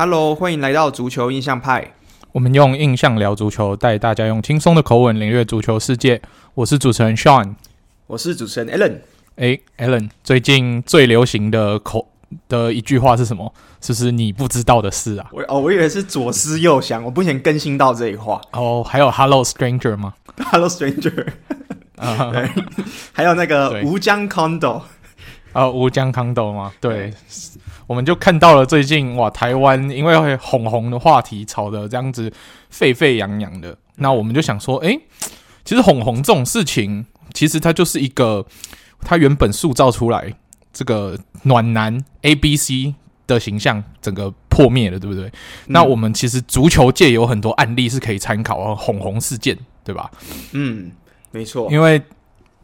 Hello，欢迎来到足球印象派。我们用印象聊足球，带大家用轻松的口吻领略足球世界。我是主持人 Sean，我是主持人 Alan。哎，Alan，最近最流行的口的一句话是什么？是不是你不知道的事啊？我哦，我以为是左思右想，我目前更新到这一话。哦，还有 Hello Stranger 吗？Hello Stranger，啊，对，还有那个吴江 Condo，啊，吴江 Condo 吗？对。我们就看到了最近哇，台湾因为会红红的话题吵得这样子沸沸扬扬的，那我们就想说，哎、欸，其实哄红这种事情，其实它就是一个它原本塑造出来这个暖男 A B C 的形象整个破灭了，对不对？嗯、那我们其实足球界有很多案例是可以参考红红事件，对吧？嗯，没错，因为。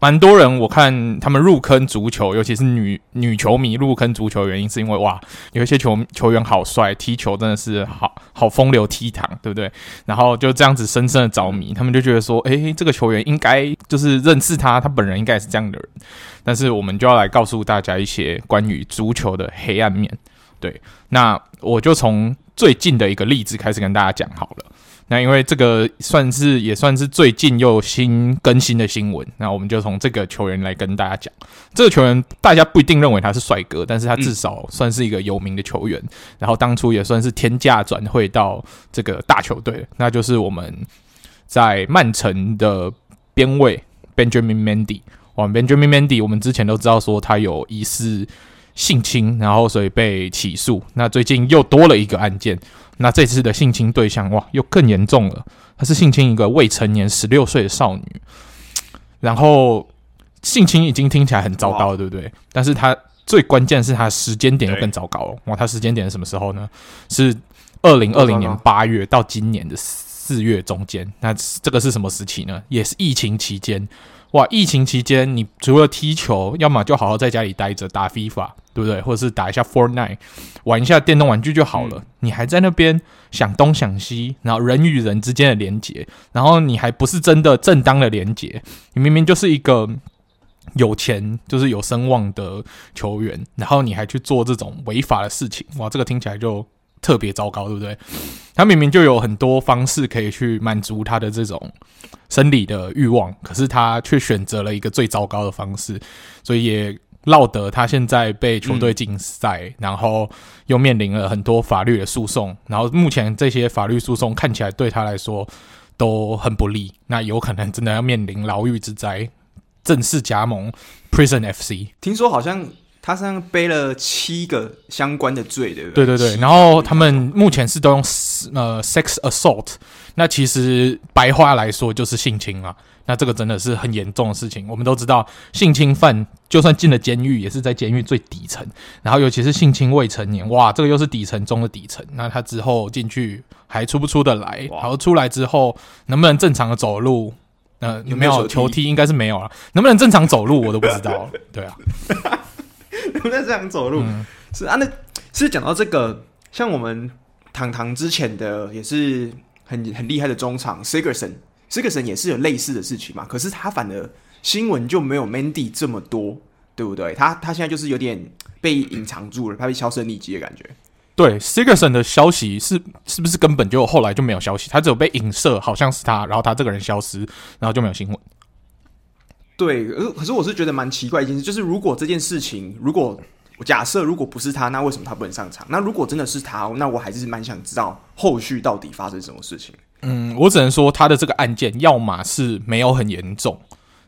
蛮多人，我看他们入坑足球，尤其是女女球迷入坑足球的原因，是因为哇，有一些球球员好帅，踢球真的是好好风流倜傥，对不对？然后就这样子深深的着迷，他们就觉得说，诶，这个球员应该就是认识他，他本人应该是这样的人。但是我们就要来告诉大家一些关于足球的黑暗面。对，那我就从最近的一个例子开始跟大家讲好了。那因为这个算是也算是最近又新更新的新闻，那我们就从这个球员来跟大家讲。这个球员大家不一定认为他是帅哥，但是他至少算是一个有名的球员。然后当初也算是天价转会到这个大球队，那就是我们在曼城的边卫 Benjamin Mendy。哇，Benjamin Mendy，我们之前都知道说他有疑似性侵，然后所以被起诉。那最近又多了一个案件。那这次的性侵对象哇，又更严重了。他是性侵一个未成年十六岁的少女，然后性侵已经听起来很糟糕了，对不对？但是他最关键是他时间点又更糟糕了。哇，他时间点是什么时候呢？是二零二零年八月到今年的四月中间。那这个是什么时期呢？也是疫情期间。哇，疫情期间，你除了踢球，要么就好好在家里待着打 FIFA，对不对？或者是打一下 Fortnite，玩一下电动玩具就好了。嗯、你还在那边想东想西，然后人与人之间的连接，然后你还不是真的正当的连接，你明明就是一个有钱，就是有声望的球员，然后你还去做这种违法的事情，哇，这个听起来就特别糟糕，对不对？他明明就有很多方式可以去满足他的这种生理的欲望，可是他却选择了一个最糟糕的方式，所以也落得他现在被球队禁赛，嗯、然后又面临了很多法律的诉讼，然后目前这些法律诉讼看起来对他来说都很不利，那有可能真的要面临牢狱之灾，正式加盟 Prison FC。听说好像。他身上背了七个相关的罪，对不对？对对对，然后他们目前是都用呃 sex assault，那其实白话来说就是性侵啊。那这个真的是很严重的事情。我们都知道，性侵犯就算进了监狱，也是在监狱最底层。然后尤其是性侵未成年，哇，这个又是底层中的底层。那他之后进去还出不出得来？然后出来之后能不能正常的走路？呃，有没有球踢？应该是没有了。能不能正常走路？我都不知道。对啊。能不能正常走路，嗯、是啊，那其实讲到这个，像我们堂堂之前的也是很很厉害的中场 Sigurdsson，Sigurdsson 也是有类似的事情嘛，可是他反而新闻就没有 Mandy 这么多，对不对？他他现在就是有点被隐藏住了，他被销声匿迹的感觉。对 Sigurdsson 的消息是是不是根本就后来就没有消息？他只有被影射，好像是他，然后他这个人消失，然后就没有新闻。对，可可是我是觉得蛮奇怪一件事，就是如果这件事情，如果假设如果不是他，那为什么他不能上场？那如果真的是他，那我还是蛮想知道后续到底发生什么事情。嗯，我只能说他的这个案件，要么是没有很严重，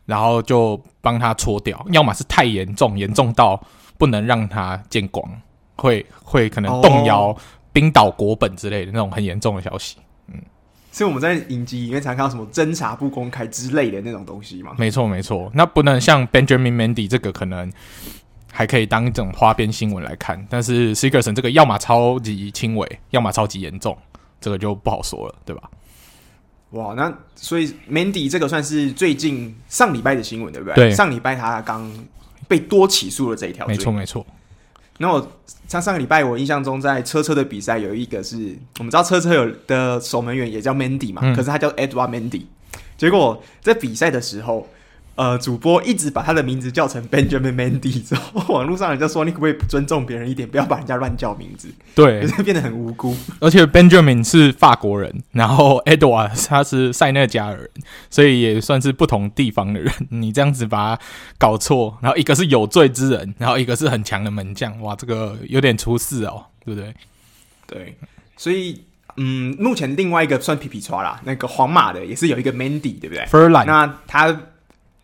然后就帮他搓掉；要么是太严重，严重到不能让他见光，会会可能动摇冰岛国本之类的那种很严重的消息。嗯所以我们在影集里面常看到什么侦查不公开之类的那种东西嘛？没错，没错。那不能像 Benjamin Mandy 这个可能还可以当一种花边新闻来看，但是 Sigurdsson 这个要么超级轻微，要么超级严重，这个就不好说了，对吧？哇，那所以 Mandy 这个算是最近上礼拜的新闻，对不对？对，上礼拜他刚被多起诉了这一条，没错，没错。那我像上个礼拜，我印象中在车车的比赛有一个是我们知道车车有的守门员也叫 Mandy 嘛，嗯、可是他叫 Edouard Mandy。结果在比赛的时候，呃，主播一直把他的名字叫成 Benjamin Mandy 之后，网络上人就说：“你可不可以尊重别人一点，不要把人家乱叫名字？”对，就是变得很无辜。而且 Benjamin 是法国人，然后 Edward 他是塞内加尔人，所以也算是不同地方的人。你这样子把他搞错，然后一个是有罪之人，然后一个是很强的门将，哇，这个有点出事哦，对不对？对，所以嗯，目前另外一个算皮皮剉啦，那个皇马的也是有一个 Mandy，对不对？Furlan，那他。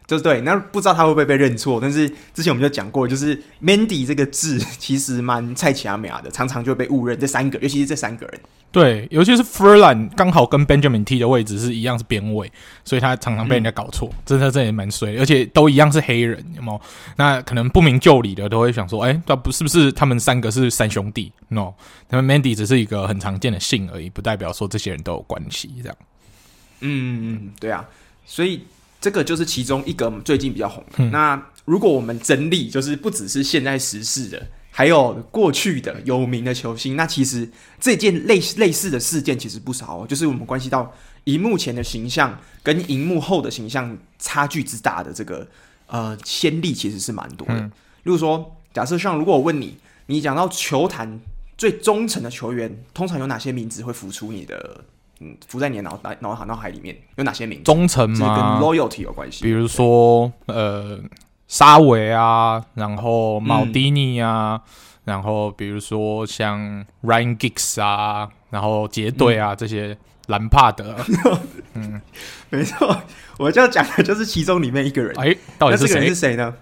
就是对，那不知道他会不会被认错，但是之前我们就讲过，就是 Mandy 这个字 其实蛮菜奇亚美亚的，常常就被误认。这三个，尤其是这三个人，对，尤其是 Furlan 刚好跟 Benjamin T 的位置是一样，是边位，所以他常常被人家搞错。嗯、真的，这也蛮衰，而且都一样是黑人，有没有？那可能不明就里的都会想说，哎，那不是不是他们三个是三兄弟？No，他们 Mandy 只是一个很常见的姓而已，不代表说这些人都有关系。这样，嗯嗯，对啊，所以。这个就是其中一个最近比较红的。嗯、那如果我们整理，就是不只是现在时事的，还有过去的有名的球星。那其实这件类类似的事件其实不少哦。就是我们关系到荧幕前的形象跟荧幕后的形象差距之大的这个呃先例，其实是蛮多的。嗯、例如说，假设像如果我问你，你讲到球坛最忠诚的球员，通常有哪些名字会浮出你的？嗯，浮在你的脑脑脑海脑海里面有哪些名字？忠诚吗？跟 loyalty 有关系。比如说，呃，沙维啊，然后马蒂尼啊，嗯、然后比如说像 Ryan Giggs 啊，然后杰队啊、嗯、这些兰帕德。嗯，没错，我就要讲的就是其中里面一个人。哎，到底是谁？是谁呢？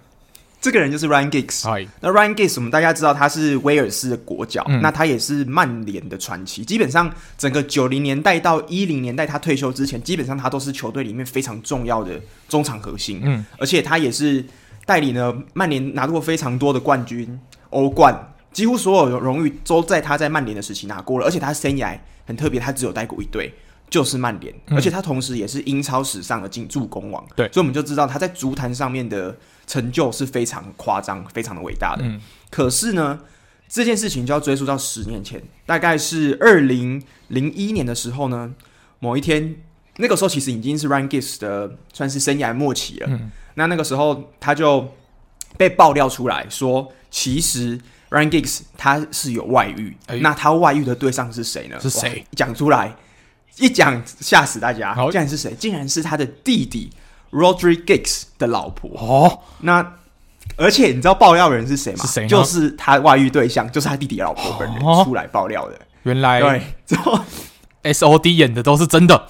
这个人就是 Ryan Giggs。那 Ryan Giggs，我们大家知道他是威尔士的国脚，嗯、那他也是曼联的传奇。基本上，整个九零年代到一零年代，他退休之前，基本上他都是球队里面非常重要的中场核心。嗯，而且他也是带领了曼联拿过非常多的冠军、欧冠，几乎所有荣誉都在他在曼联的时期拿过了。而且他生涯很特别，他只有带过一队，就是曼联。嗯、而且他同时也是英超史上的进助攻王。对，所以我们就知道他在足坛上面的。成就是非常夸张、非常的伟大的。嗯，可是呢，这件事情就要追溯到十年前，大概是二零零一年的时候呢。某一天，那个时候其实已经是 Ryan Giggs 的算是生涯末期了。嗯，那那个时候他就被爆料出来说，其实 Ryan Giggs 他是有外遇。欸、那他外遇的对象是谁呢？是谁？讲出来，一讲吓死大家。竟然是谁？竟然是他的弟弟。Rodri Giggs 的老婆哦，那而且你知道爆料人是谁吗？是谁？就是他外遇对象，就是他弟弟的老婆本人出来爆料的。原来对，之后 SOD 演的都是真的，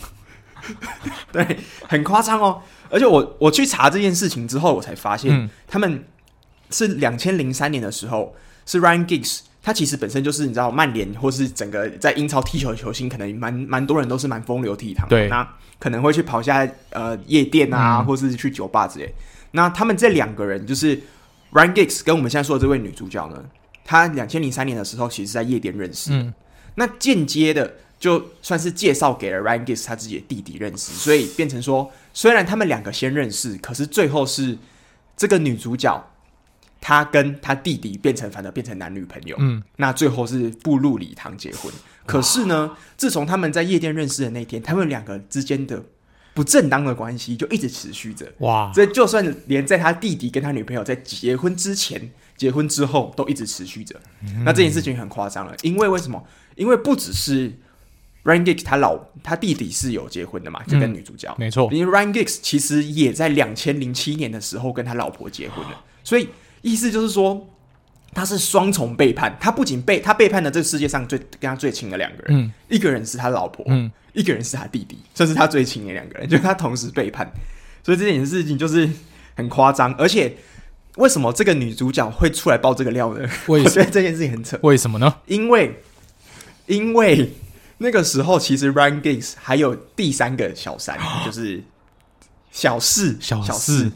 对，很夸张哦。而且我我去查这件事情之后，我才发现，嗯、他们是两千零三年的时候，是 Ryan Giggs，他其实本身就是你知道曼联或是整个在英超踢球的球星，可能蛮蛮多人都是蛮风流倜傥的。对，那。可能会去跑下呃夜店啊，嗯、或是去酒吧之类。那他们这两个人，就是 Ryan Giggs 跟我们现在说的这位女主角呢，她两千零三年的时候，其实在夜店认识。嗯，那间接的就算是介绍给了 Ryan Giggs 他自己的弟弟认识，所以变成说，虽然他们两个先认识，可是最后是这个女主角她跟他弟弟变成反而变成男女朋友。嗯，那最后是步入礼堂结婚。可是呢，自从他们在夜店认识的那天，他们两个之间的不正当的关系就一直持续着。哇！所以就算连在他弟弟跟他女朋友在结婚之前、结婚之后都一直持续着。嗯、那这件事情很夸张了，因为为什么？因为不只是 Ryan Giggs 他老他弟弟是有结婚的嘛，就跟女主角、嗯、没错。因为 Ryan Giggs 其实也在两千零七年的时候跟他老婆结婚了，所以意思就是说。他是双重背叛，他不仅背他背叛了这个世界上最跟他最亲的两个人，嗯、一个人是他老婆，嗯、一个人是他弟弟，这是他最亲的两个人，就是他同时背叛，所以这件事情就是很夸张。而且为什么这个女主角会出来爆这个料呢？我觉得这件事情很扯。为什么呢？因为因为那个时候其实 Ryan Giggs 还有第三个小三，就是小四，小四，小四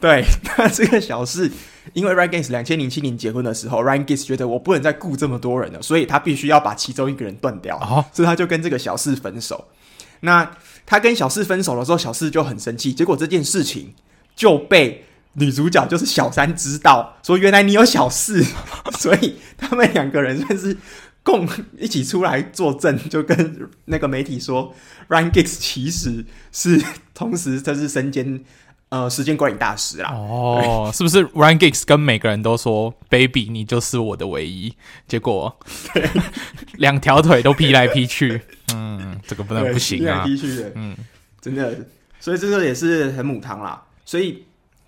对，那这个小四。因为 Ryan Giggs 两千零七年结婚的时候，Ryan Giggs 觉得我不能再雇这么多人了，所以他必须要把其中一个人断掉，哦、所以他就跟这个小四分手。那他跟小四分手的时候，小四就很生气，结果这件事情就被女主角就是小三知道，说原来你有小四，所以他们两个人算是共一起出来作证，就跟那个媒体说，Ryan Giggs 其实是同时他是身兼。呃时间管理大师啦。哦，是不是 Ryan Giggs 跟每个人都说 “Baby，你就是我的唯一”？结果 两条腿都劈来劈去，嗯，这个不能不行啊，劈来劈去的，嗯，真的，所以这个也是很母汤啦。所以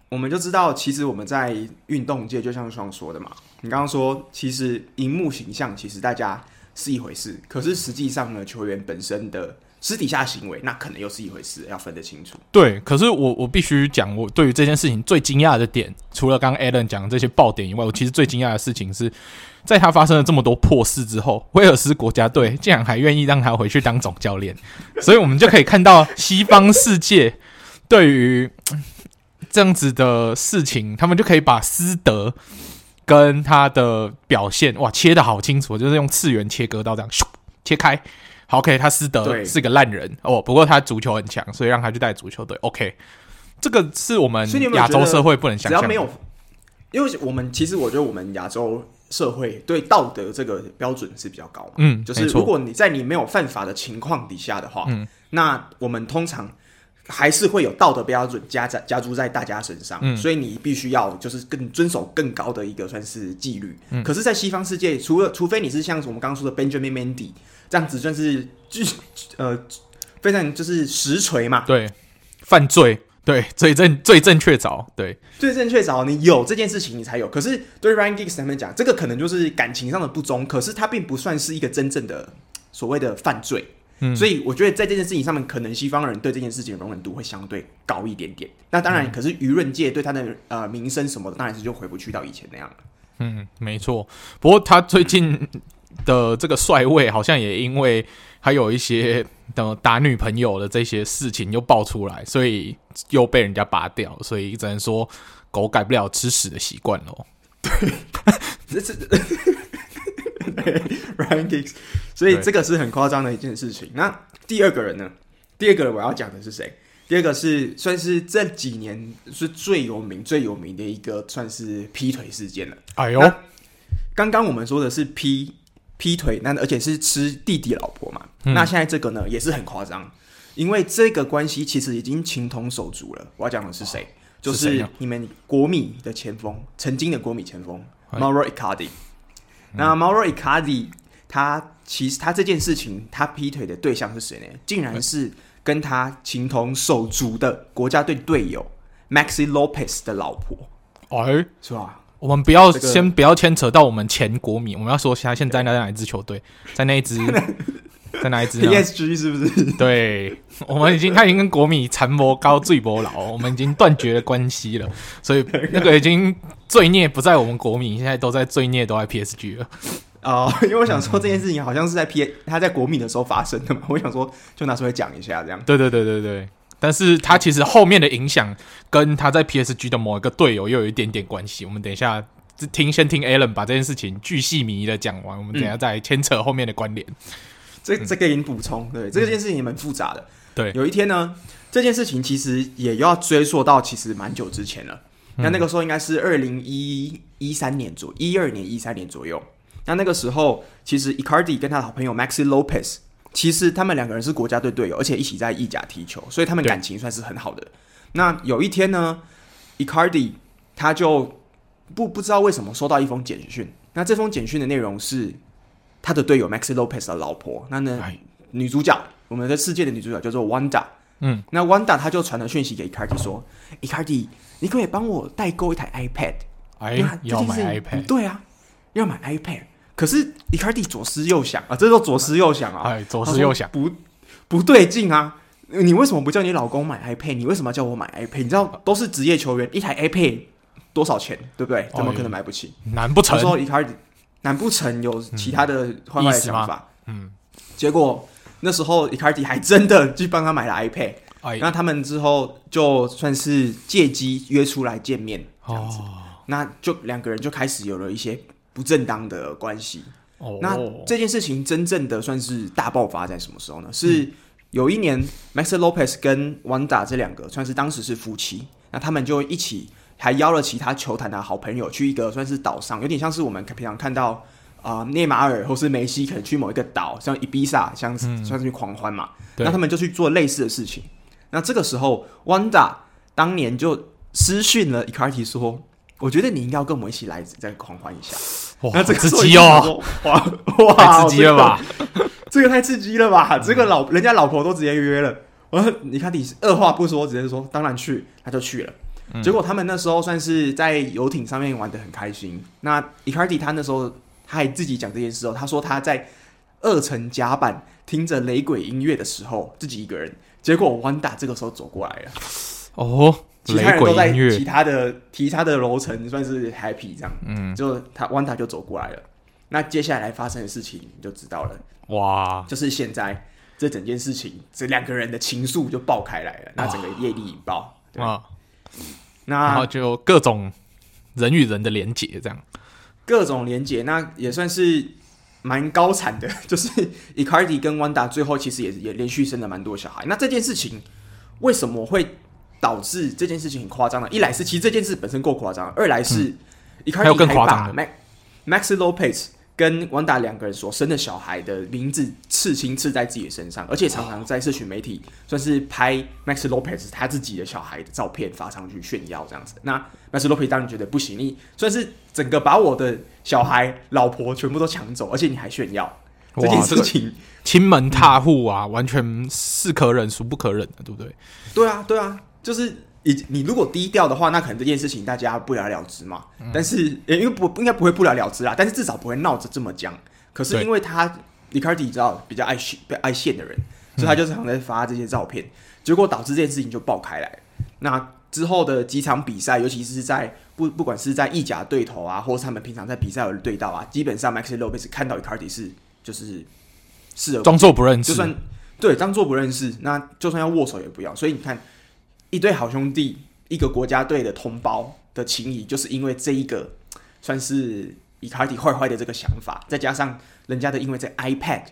我们就知道，其实我们在运动界，就像双说的嘛，你刚刚说，其实荧幕形象其实大家是一回事，可是实际上呢，球员本身的。私底下行为，那可能又是一回事，要分得清楚。对，可是我我必须讲，我对于这件事情最惊讶的点，除了刚刚 Alan 讲的这些爆点以外，我其实最惊讶的事情是，在他发生了这么多破事之后，威尔斯国家队竟然还愿意让他回去当总教练，所以我们就可以看到西方世界对于这样子的事情，他们就可以把私德跟他的表现哇切得好清楚，就是用次元切割刀这样咻切开。好，OK，他斯德是个烂人哦，不过他足球很强，所以让他去带足球队。OK，这个是我们亚洲社会不能想象。只要没有，因为我们其实我觉得我们亚洲社会对道德这个标准是比较高嘛。嗯，就是如果你在你没有犯法的情况底下的话，嗯，那我们通常还是会有道德标准加在加注在大家身上。嗯，所以你必须要就是更遵守更高的一个算是纪律。嗯，可是，在西方世界，除了除非你是像我们刚刚说的 Benjamin Mendy。这样子算是就 呃非常就是实锤嘛，对，犯罪，对，最正最正确凿，对，最正确凿，你有这件事情你才有。可是对 Ryan Giggs 他们讲，这个可能就是感情上的不忠，可是他并不算是一个真正的所谓的犯罪。嗯，所以我觉得在这件事情上面，可能西方人对这件事情的容忍度会相对高一点点。那当然，嗯、可是舆论界对他的呃名声什么的，当然是就回不去到以前那样了。嗯，没错。不过他最近。的这个帅位好像也因为还有一些的打女朋友的这些事情又爆出来，所以又被人家拔掉，所以只能说狗改不了吃屎的习惯喽。对，这是 Ryan Giggs，所以这个是很夸张的一件事情。那第二个人呢？第二个人我要讲的是谁？第二个是算是这几年是最有名、最有名的一个算是劈腿事件了。哎呦，刚刚我们说的是劈。劈腿，那而且是吃弟弟老婆嘛？嗯、那现在这个呢，也是很夸张，因为这个关系其实已经情同手足了。我要讲的是谁？哦、就是你们国米的前锋，曾经的国米前锋 Mauro Icardi。那 Mauro Icardi 他其实他这件事情，他劈腿的对象是谁呢？竟然是跟他情同手足的国家队队友 Maxi Lopez 的老婆。哎，是吧？我们不要先不要牵扯到我们前国米，我们要说他现在在哪一支球队，在那一支，在哪一支 PSG 是不是？对，我们已经他已经跟国米残谋高最波老，我们已经断绝了关系了，所以那个已经罪孽不在我们国米，现在都在罪孽都在 PSG 了。哦，因为我想说这件事情好像是在 P 他在国米的时候发生的嘛，我想说就拿出来讲一下这样。对对对对对。但是他其实后面的影响跟他在 PSG 的某一个队友又有一点点关系。我们等一下听，先听 Alan 把这件事情巨细靡遗的讲完，我们等一下再牵扯后面的关联。这这个给你补充，对，这件事情也蛮复杂的。对，有一天呢，这件事情其实也要追溯到其实蛮久之前了。那那个时候应该是二零一一三年左一二年一三年左右。那那个时候其实 Icardi 跟他的好朋友 Maxi Lopez。其实他们两个人是国家队队友，而且一起在意甲踢球，所以他们感情算是很好的。那有一天呢，Icardi 他就不不知道为什么收到一封简讯，那这封简讯的内容是他的队友 Maxi Lopez 的老婆，那呢女主角，我们的世界的女主角叫做 Wanda，嗯，那 Wanda 他就传了讯息给 Icardi 说，Icardi 你可不可以帮我代购一台 iPad？哎，要买 iPad？对啊，要买 iPad。可是伊卡蒂左思右想啊，这时候左思右想啊，哎，左思右想不不对劲啊！你为什么不叫你老公买 iPad？你为什么要叫我买 iPad？你知道都是职业球员，一台 iPad 多少钱，对不对？怎么可能买不起？难不成说伊卡蒂难不成有其他的坏坏的想法？嗯，结果那时候伊卡蒂还真的去帮他买了 iPad，哎，那他们之后就算是借机约出来见面这样子，哦，那就两个人就开始有了一些。不正当的关系。哦，那这件事情真正的算是大爆发在什么时候呢？是有一年，Maxi Lopez 跟 Wanda 这两个算是当时是夫妻，那他们就一起还邀了其他球坛的好朋友去一个算是岛上，有点像是我们平常看到啊内马尔或是梅西可能去某一个岛，像伊比萨，像算是去狂欢嘛。那他们就去做类似的事情。那这个时候，Wanda 当年就私讯了 Ecarti 说：“我觉得你应该要跟我们一起来再狂欢一下。”哇，那这个刺激哦！哇 哇，太刺激了吧！这个太刺激了吧！这个老人家老婆都直接约了，我说伊卡迪二话不说，直接说当然去，他就去了。结果他们那时候算是在游艇上面玩的很开心。那伊卡迪他那时候他还自己讲这件事哦，他说他在二层甲板听着雷鬼音乐的时候，自己一个人。结果温达这个时候走过来了，哦，其他人都在其他的其他的楼层算是 happy 这样，嗯，就他 Wanda 就走过来了。那接下来发生的事情你就知道了，哇，就是现在这整件事情，这两个人的情愫就爆开来了，那整个业力引爆，啊，那然后就各种人与人的连结，这样。各种连结，那也算是。蛮高产的，就是 Icardi 跟 Wanda 最后其实也也连续生了蛮多小孩。那这件事情为什么会导致这件事情很夸张的？一来是其实这件事本身够夸张，二来是 Icardi 还把 Max Maxi Lopez。跟王达两个人所生的小孩的名字刺青刺在自己的身上，而且常常在社群媒体算是拍 Max Lopez 他自己的小孩的照片发上去炫耀这样子。那 Max Lopez 当然觉得不行，你算是整个把我的小孩、老婆全部都抢走，而且你还炫耀这件事情，亲门踏户啊，嗯、完全是可忍孰不可忍的，对不对？对啊，对啊，就是。你你如果低调的话，那可能这件事情大家不了了之嘛。嗯、但是，因为不应该不会不了了之啦，但是至少不会闹着这么僵。可是因为他李卡迪知道比较爱现、爱现的人，所以他就常常在发这些照片，嗯、结果导致这件事情就爆开来。那之后的几场比赛，尤其是在不不管是在意甲对头啊，或是他们平常在比赛有对到啊，基本上 Maxi Lopez 看到李卡迪是就是视而装作不认识，就算对装作不认识，那就算要握手也不要。所以你看。一对好兄弟，一个国家队的同胞的情谊，就是因为这一个算是伊卡迪坏坏的这个想法，再加上人家的因为这 iPad，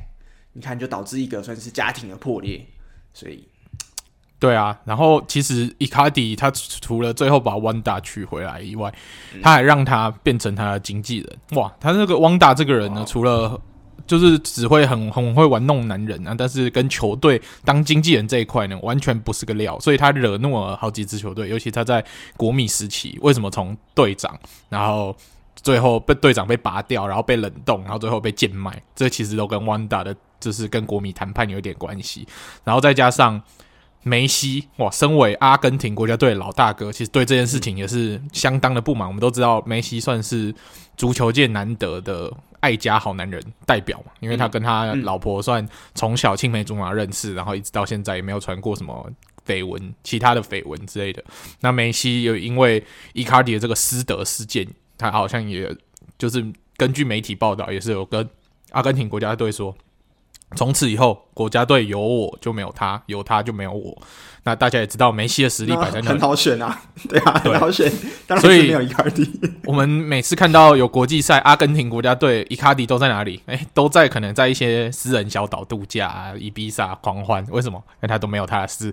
你看就导致一个算是家庭的破裂。所以，对啊，然后其实伊卡迪他除了最后把汪达娶回来以外，他还让他变成他的经纪人。哇，他那个汪达这个人呢，除了就是只会很很会玩弄男人啊，但是跟球队当经纪人这一块呢，完全不是个料，所以他惹怒了好几支球队，尤其他在国米时期，为什么从队长，然后最后被队长被拔掉，然后被冷冻，然后最后被贱卖，这其实都跟汪达的，就是跟国米谈判有点关系，然后再加上梅西，哇，身为阿根廷国家队老大哥，其实对这件事情也是相当的不满。我们都知道梅西算是足球界难得的。爱家好男人代表嘛，因为他跟他老婆算从小青梅竹马认识，然后一直到现在也没有传过什么绯闻、其他的绯闻之类的。那梅西又因为伊卡迪的这个失德事件，他好像也就是根据媒体报道，也是有跟阿根廷国家队说，从此以后国家队有我就没有他，有他就没有我。那大家也知道梅西的实力摆在那，很好选啊，对啊，很好选。当然所以没有伊卡迪。我们每次看到有国际赛，阿根廷国家队伊卡迪都在哪里？哎，都在可能在一些私人小岛度假啊，伊比萨狂欢。为什么？因为他都没有他的事，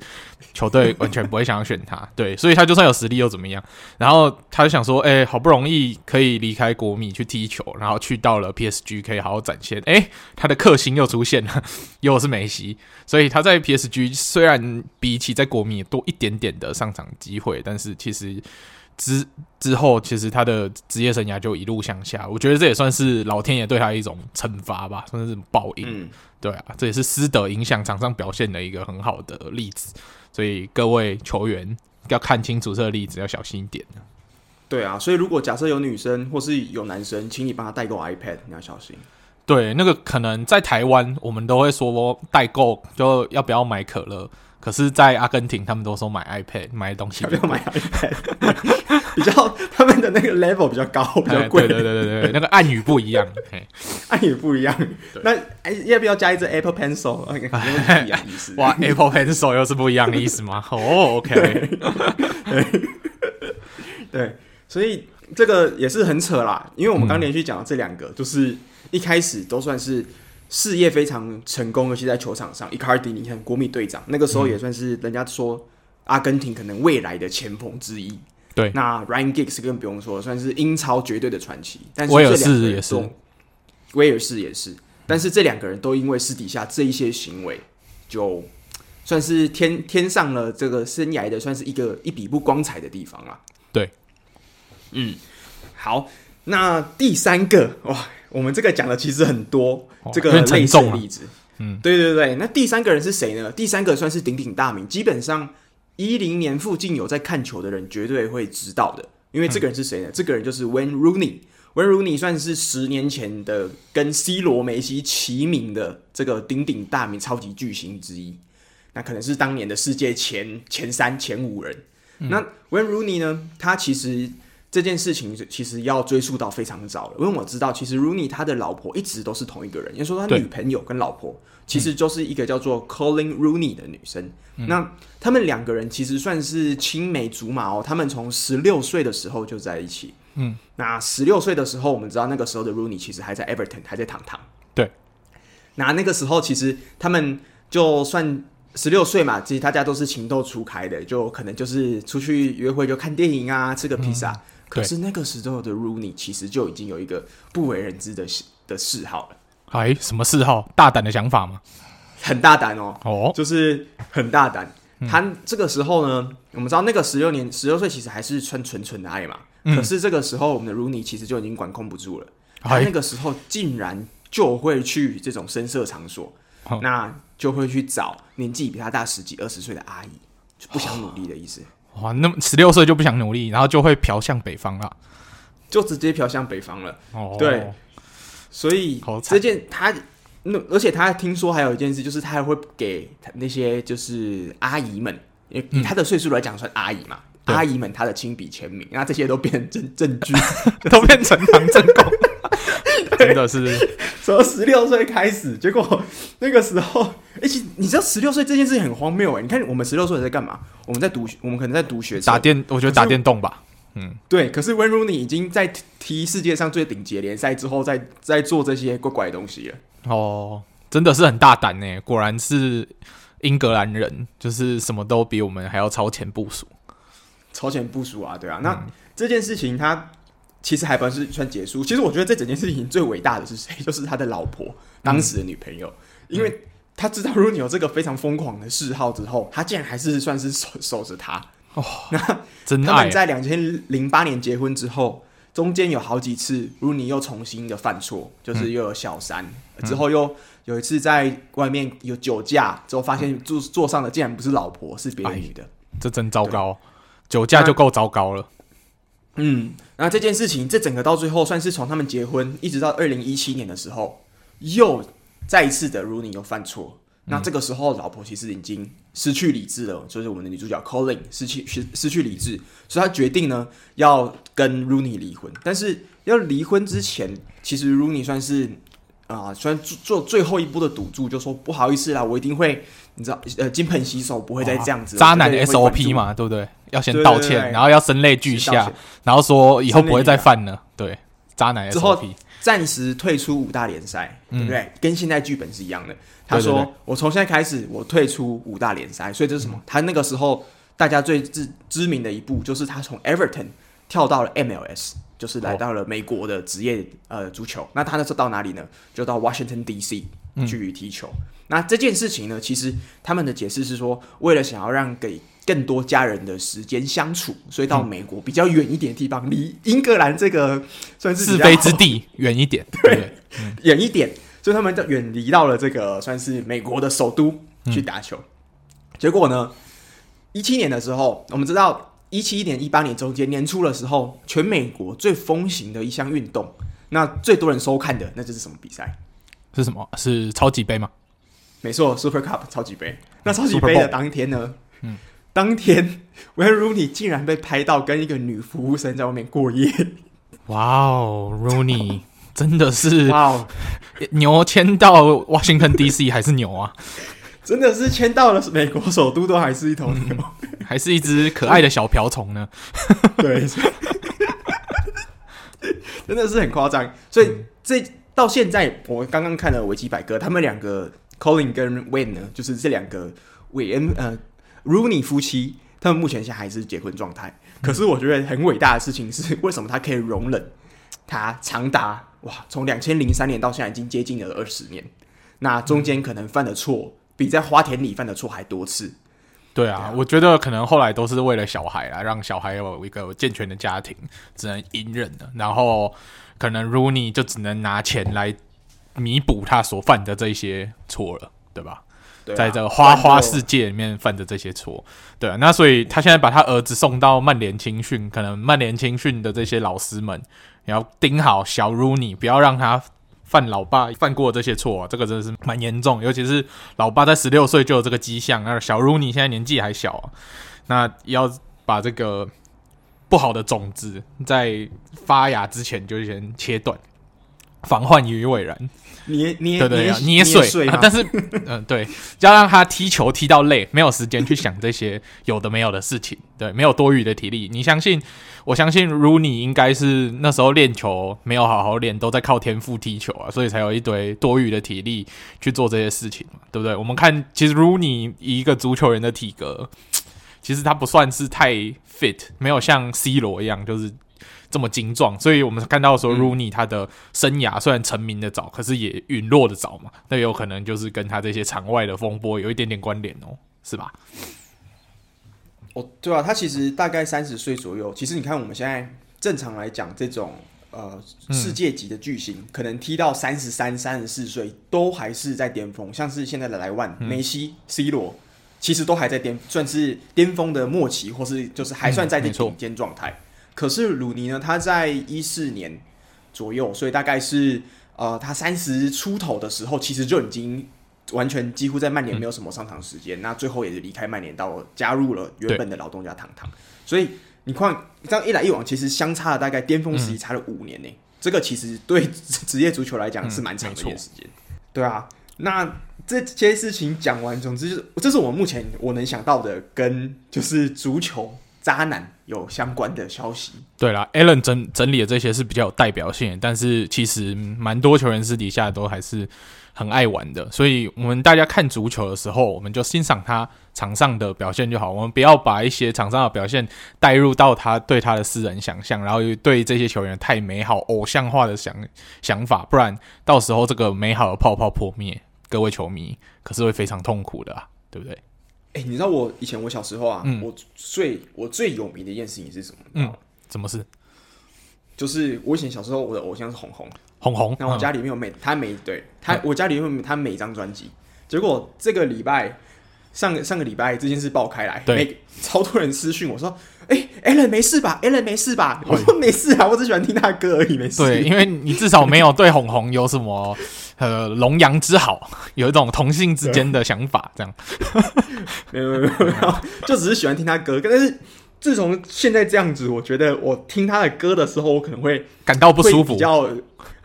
球队完全不会想要选他。对，所以他就算有实力又怎么样？然后他就想说，哎，好不容易可以离开国米去踢球，然后去到了 PSG 可以好好展现。哎，他的克星又出现了，又是梅西。所以他在 PSG 虽然比起在国米多一点点的上场机会，但是其实之之后，其实他的职业生涯就一路向下。我觉得这也算是老天爷对他一种惩罚吧，算是报应。嗯、对啊，这也是师德影响场上表现的一个很好的例子。所以各位球员要看清楚这个例子，要小心一点。对啊，所以如果假设有女生或是有男生，请你帮他代购 iPad，你要小心。对，那个可能在台湾，我们都会说代购就要不要买可乐。可是，在阿根廷，他们都说买 iPad 买东西，要不要买 iPad？比较他们的那个 level 比较高，比较贵。对对对对对，那个暗语不一样，暗语不一样。那要不要加一支 Apple Pencil？不一样意思。哇，Apple Pencil 又是不一样的意思吗？哦，OK。对，所以这个也是很扯啦，因为我们刚连续讲了这两个，就是一开始都算是。事业非常成功，尤其在球场上。伊卡迪，你看国米队长，那个时候也算是人家说阿根廷可能未来的前锋之一。对，那 Ryan Giggs 更不用说，算是英超绝对的传奇。但是威尔士也是，威尔士也是。但是这两个人都因为私底下这一些行为，就算是添添上了这个生涯的算是一个一笔不光彩的地方啊。对，嗯，好，那第三个哇，我们这个讲的其实很多，哦、这个类似的例子，嗯，对对对，那第三个人是谁呢？第三个算是鼎鼎大名，基本上一零年附近有在看球的人绝对会知道的，因为这个人是谁呢？嗯、这个人就是 Wayne Rooney。Wayne Rooney 算是十年前的跟 C 罗、梅西齐名的这个鼎鼎大名超级巨星之一，那可能是当年的世界前前三、前五人。嗯、那 Wayne Rooney 呢？他其实这件事情其实要追溯到非常早了，因为我知道，其实 Rooney 他的老婆一直都是同一个人，也就是说他女朋友跟老婆其实就是一个叫做 Colleen Rooney 的女生。嗯、那他们两个人其实算是青梅竹马哦，他们从十六岁的时候就在一起。嗯，那十六岁的时候，我们知道那个时候的 Rooney 其实还在 Everton，还在堂堂。对，那那个时候其实他们就算十六岁嘛，其实大家都是情窦初开的，就可能就是出去约会，就看电影啊，吃个披萨。嗯、可是那个时候的 Rooney 其实就已经有一个不为人知的的嗜好了。哎，什么嗜好？大胆的想法吗？很大胆哦，哦，就是很大胆。嗯、他这个时候呢，我们知道那个十六年十六岁其实还是穿纯纯的爱嘛。可是这个时候，我们的 Rooney 其实就已经管控不住了。他那个时候竟然就会去这种深色场所，那就会去找年纪比他大十几、二十岁的阿姨，就不想努力的意思。哇，那么十六岁就不想努力，然后就会飘向北方了，就直接飘向北方了。哦，对，所以这件他那，而且他听说还有一件事，就是他还会给那些就是阿姨们，以他的岁数来讲，算阿姨嘛。阿姨们，他的亲笔签名，那这些都变成证证据，都变成堂证供，真的是从十六岁开始，结果那个时候，而且你知道十六岁这件事情很荒谬哎！你看我们十六岁在干嘛？我们在读，我们可能在读学打电，我觉得打电动吧。嗯，对。可是 Wayne Rooney 已经在踢世界上最顶级联赛之后，在在做这些怪怪的东西了。哦，真的是很大胆呢！果然是英格兰人，就是什么都比我们还要超前部署。超前部署啊，对啊，那、嗯、这件事情他其实还不是算结束。其实我觉得这整件事情最伟大的是谁？就是他的老婆，当时的女朋友，嗯、因为他知道如果你有这个非常疯狂的嗜好之后，他竟然还是算是守守着他。哦，那真的他们在两千零八年结婚之后，中间有好几次，如你又重新的犯错，就是又有小三，嗯、之后又有一次在外面有酒驾，之后发现坐坐上的竟然不是老婆，是别的女的，这真糟糕。酒驾就够糟糕了，嗯，那这件事情，这整个到最后算是从他们结婚一直到二零一七年的时候，又再一次的 Rooney 又犯错。那这个时候，老婆其实已经失去理智了，就是我们的女主角 Colleen 失去失失去理智，所以她决定呢要跟 Rooney 离婚。但是要离婚之前，其实 Rooney 算是啊，算做做最后一步的赌注，就说不好意思啦，我一定会。你知道，呃，金盆洗手不会再这样子。渣男的 SOP 嘛，对不对？要先道歉，然后要声泪俱下，然后说以后不会再犯了。对，渣男 SOP 之后暂时退出五大联赛，对不对？跟现在剧本是一样的。他说：“我从现在开始，我退出五大联赛。”所以这是什么？他那个时候大家最知知名的一步，就是他从 Everton 跳到了 MLS，就是来到了美国的职业呃足球。那他那时候到哪里呢？就到 Washington DC 去踢球。那这件事情呢，其实他们的解释是说，为了想要让给更多家人的时间相处，所以到美国比较远一点的地方，离英格兰这个算是是非之地远一点，对，远、嗯、一点，所以他们就远离到了这个算是美国的首都去打球。嗯、结果呢，一七年的时候，我们知道一七年、一八年中间年初的时候，全美国最风行的一项运动，那最多人收看的，那就是什么比赛？是什么？是超级杯吗？没错，Super Cup 超级杯。那超级杯的当天呢？嗯，当天 Wayne Rooney 竟然被拍到跟一个女服务生在外面过夜。哇哦，Rooney 真的是哇哦，牛迁到 Washington DC 还是牛啊？真的是迁到了美国首都都还是一头牛，嗯、还是一只可爱的小瓢虫呢？对，真的是很夸张。所以这到现在，我刚刚看了维基百科，他们两个。Colleen 跟 Wayne 呢，就是这两个韦恩呃 Rooney 夫妻，他们目前现在还是结婚状态。可是我觉得很伟大的事情是，为什么他可以容忍他长达哇，从两千零三年到现在已经接近了二十年，那中间可能犯的错比在花田里犯的错还多次。对啊，我觉得可能后来都是为了小孩啊，让小孩有一个健全的家庭，只能隐忍了。然后可能 Rooney 就只能拿钱来弥补他所犯的这些错了，对吧？对啊，在这个花花世界里面犯的这些错，对啊。那所以他现在把他儿子送到曼联青训，可能曼联青训的这些老师们也要盯好小 Rooney，不要让他。犯老爸犯过这些错，这个真的是蛮严重。尤其是老爸在十六岁就有这个迹象，那小如你现在年纪还小，那要把这个不好的种子在发芽之前就先切断，防患于未然。捏捏对对捏捏碎，捏碎，啊，但是嗯、呃，对，要让他踢球踢到累，没有时间去想这些有的没有的事情，对，没有多余的体力。你相信？我相信如你应该是那时候练球没有好好练，都在靠天赋踢球啊，所以才有一堆多余的体力去做这些事情嘛，对不对？我们看，其实如你一个足球人的体格，其实他不算是太 fit，没有像 C 罗一样就是。这么精壮，所以我们看到说，Rooney 他的生涯虽然成名的早，可是也陨落的早嘛。那有可能就是跟他这些场外的风波有一点点关联哦，是吧？哦，对啊，他其实大概三十岁左右。其实你看，我们现在正常来讲，这种呃世界级的巨星，嗯、可能踢到三十三、三十四岁都还是在巅峰。像是现在的莱万、梅西、C 罗，其实都还在巅，算是巅峰的末期，或是就是还算在这顶尖状态。嗯可是鲁尼呢？他在一四年左右，所以大概是呃，他三十出头的时候，其实就已经完全几乎在曼联没有什么上场时间。嗯、那最后也是离开曼联，到加入了原本的劳动家堂堂。所以你看，这样一来一往，其实相差了大概巅峰时期差了五年呢、嗯。这个其实对职业足球来讲是蛮长的一段时间、嗯。对啊，那这些事情讲完，总之就是这是我目前我能想到的，跟就是足球。渣男有相关的消息。对啦，Alan 整整理的这些是比较有代表性，但是其实蛮多球员私底下都还是很爱玩的。所以，我们大家看足球的时候，我们就欣赏他场上的表现就好。我们不要把一些场上的表现带入到他对他的私人想象，然后又对这些球员太美好、偶像化的想想法，不然到时候这个美好的泡泡破灭，各位球迷可是会非常痛苦的啊，对不对？哎、欸，你知道我以前我小时候啊，嗯、我最我最有名的一件事情是什么？嗯，什么事？就是我以前小时候，我的偶像是红红，红红。然后我家里面有每、嗯、他每对他，我家里面有他每张专辑。结果这个礼拜上上个礼拜这件事爆开来，对，超多人私讯我说：“哎、欸、，Alan 没事吧？Allen 没事吧？”我说：“没事啊，我只喜欢听他的歌而已，没事。”对，因为你至少没有对红红有什么。呃，龙阳之好，有一种同性之间的想法，这样。没有没有没有，就只是喜欢听他歌。但是自从现在这样子，我觉得我听他的歌的时候，我可能会感到不舒服。比较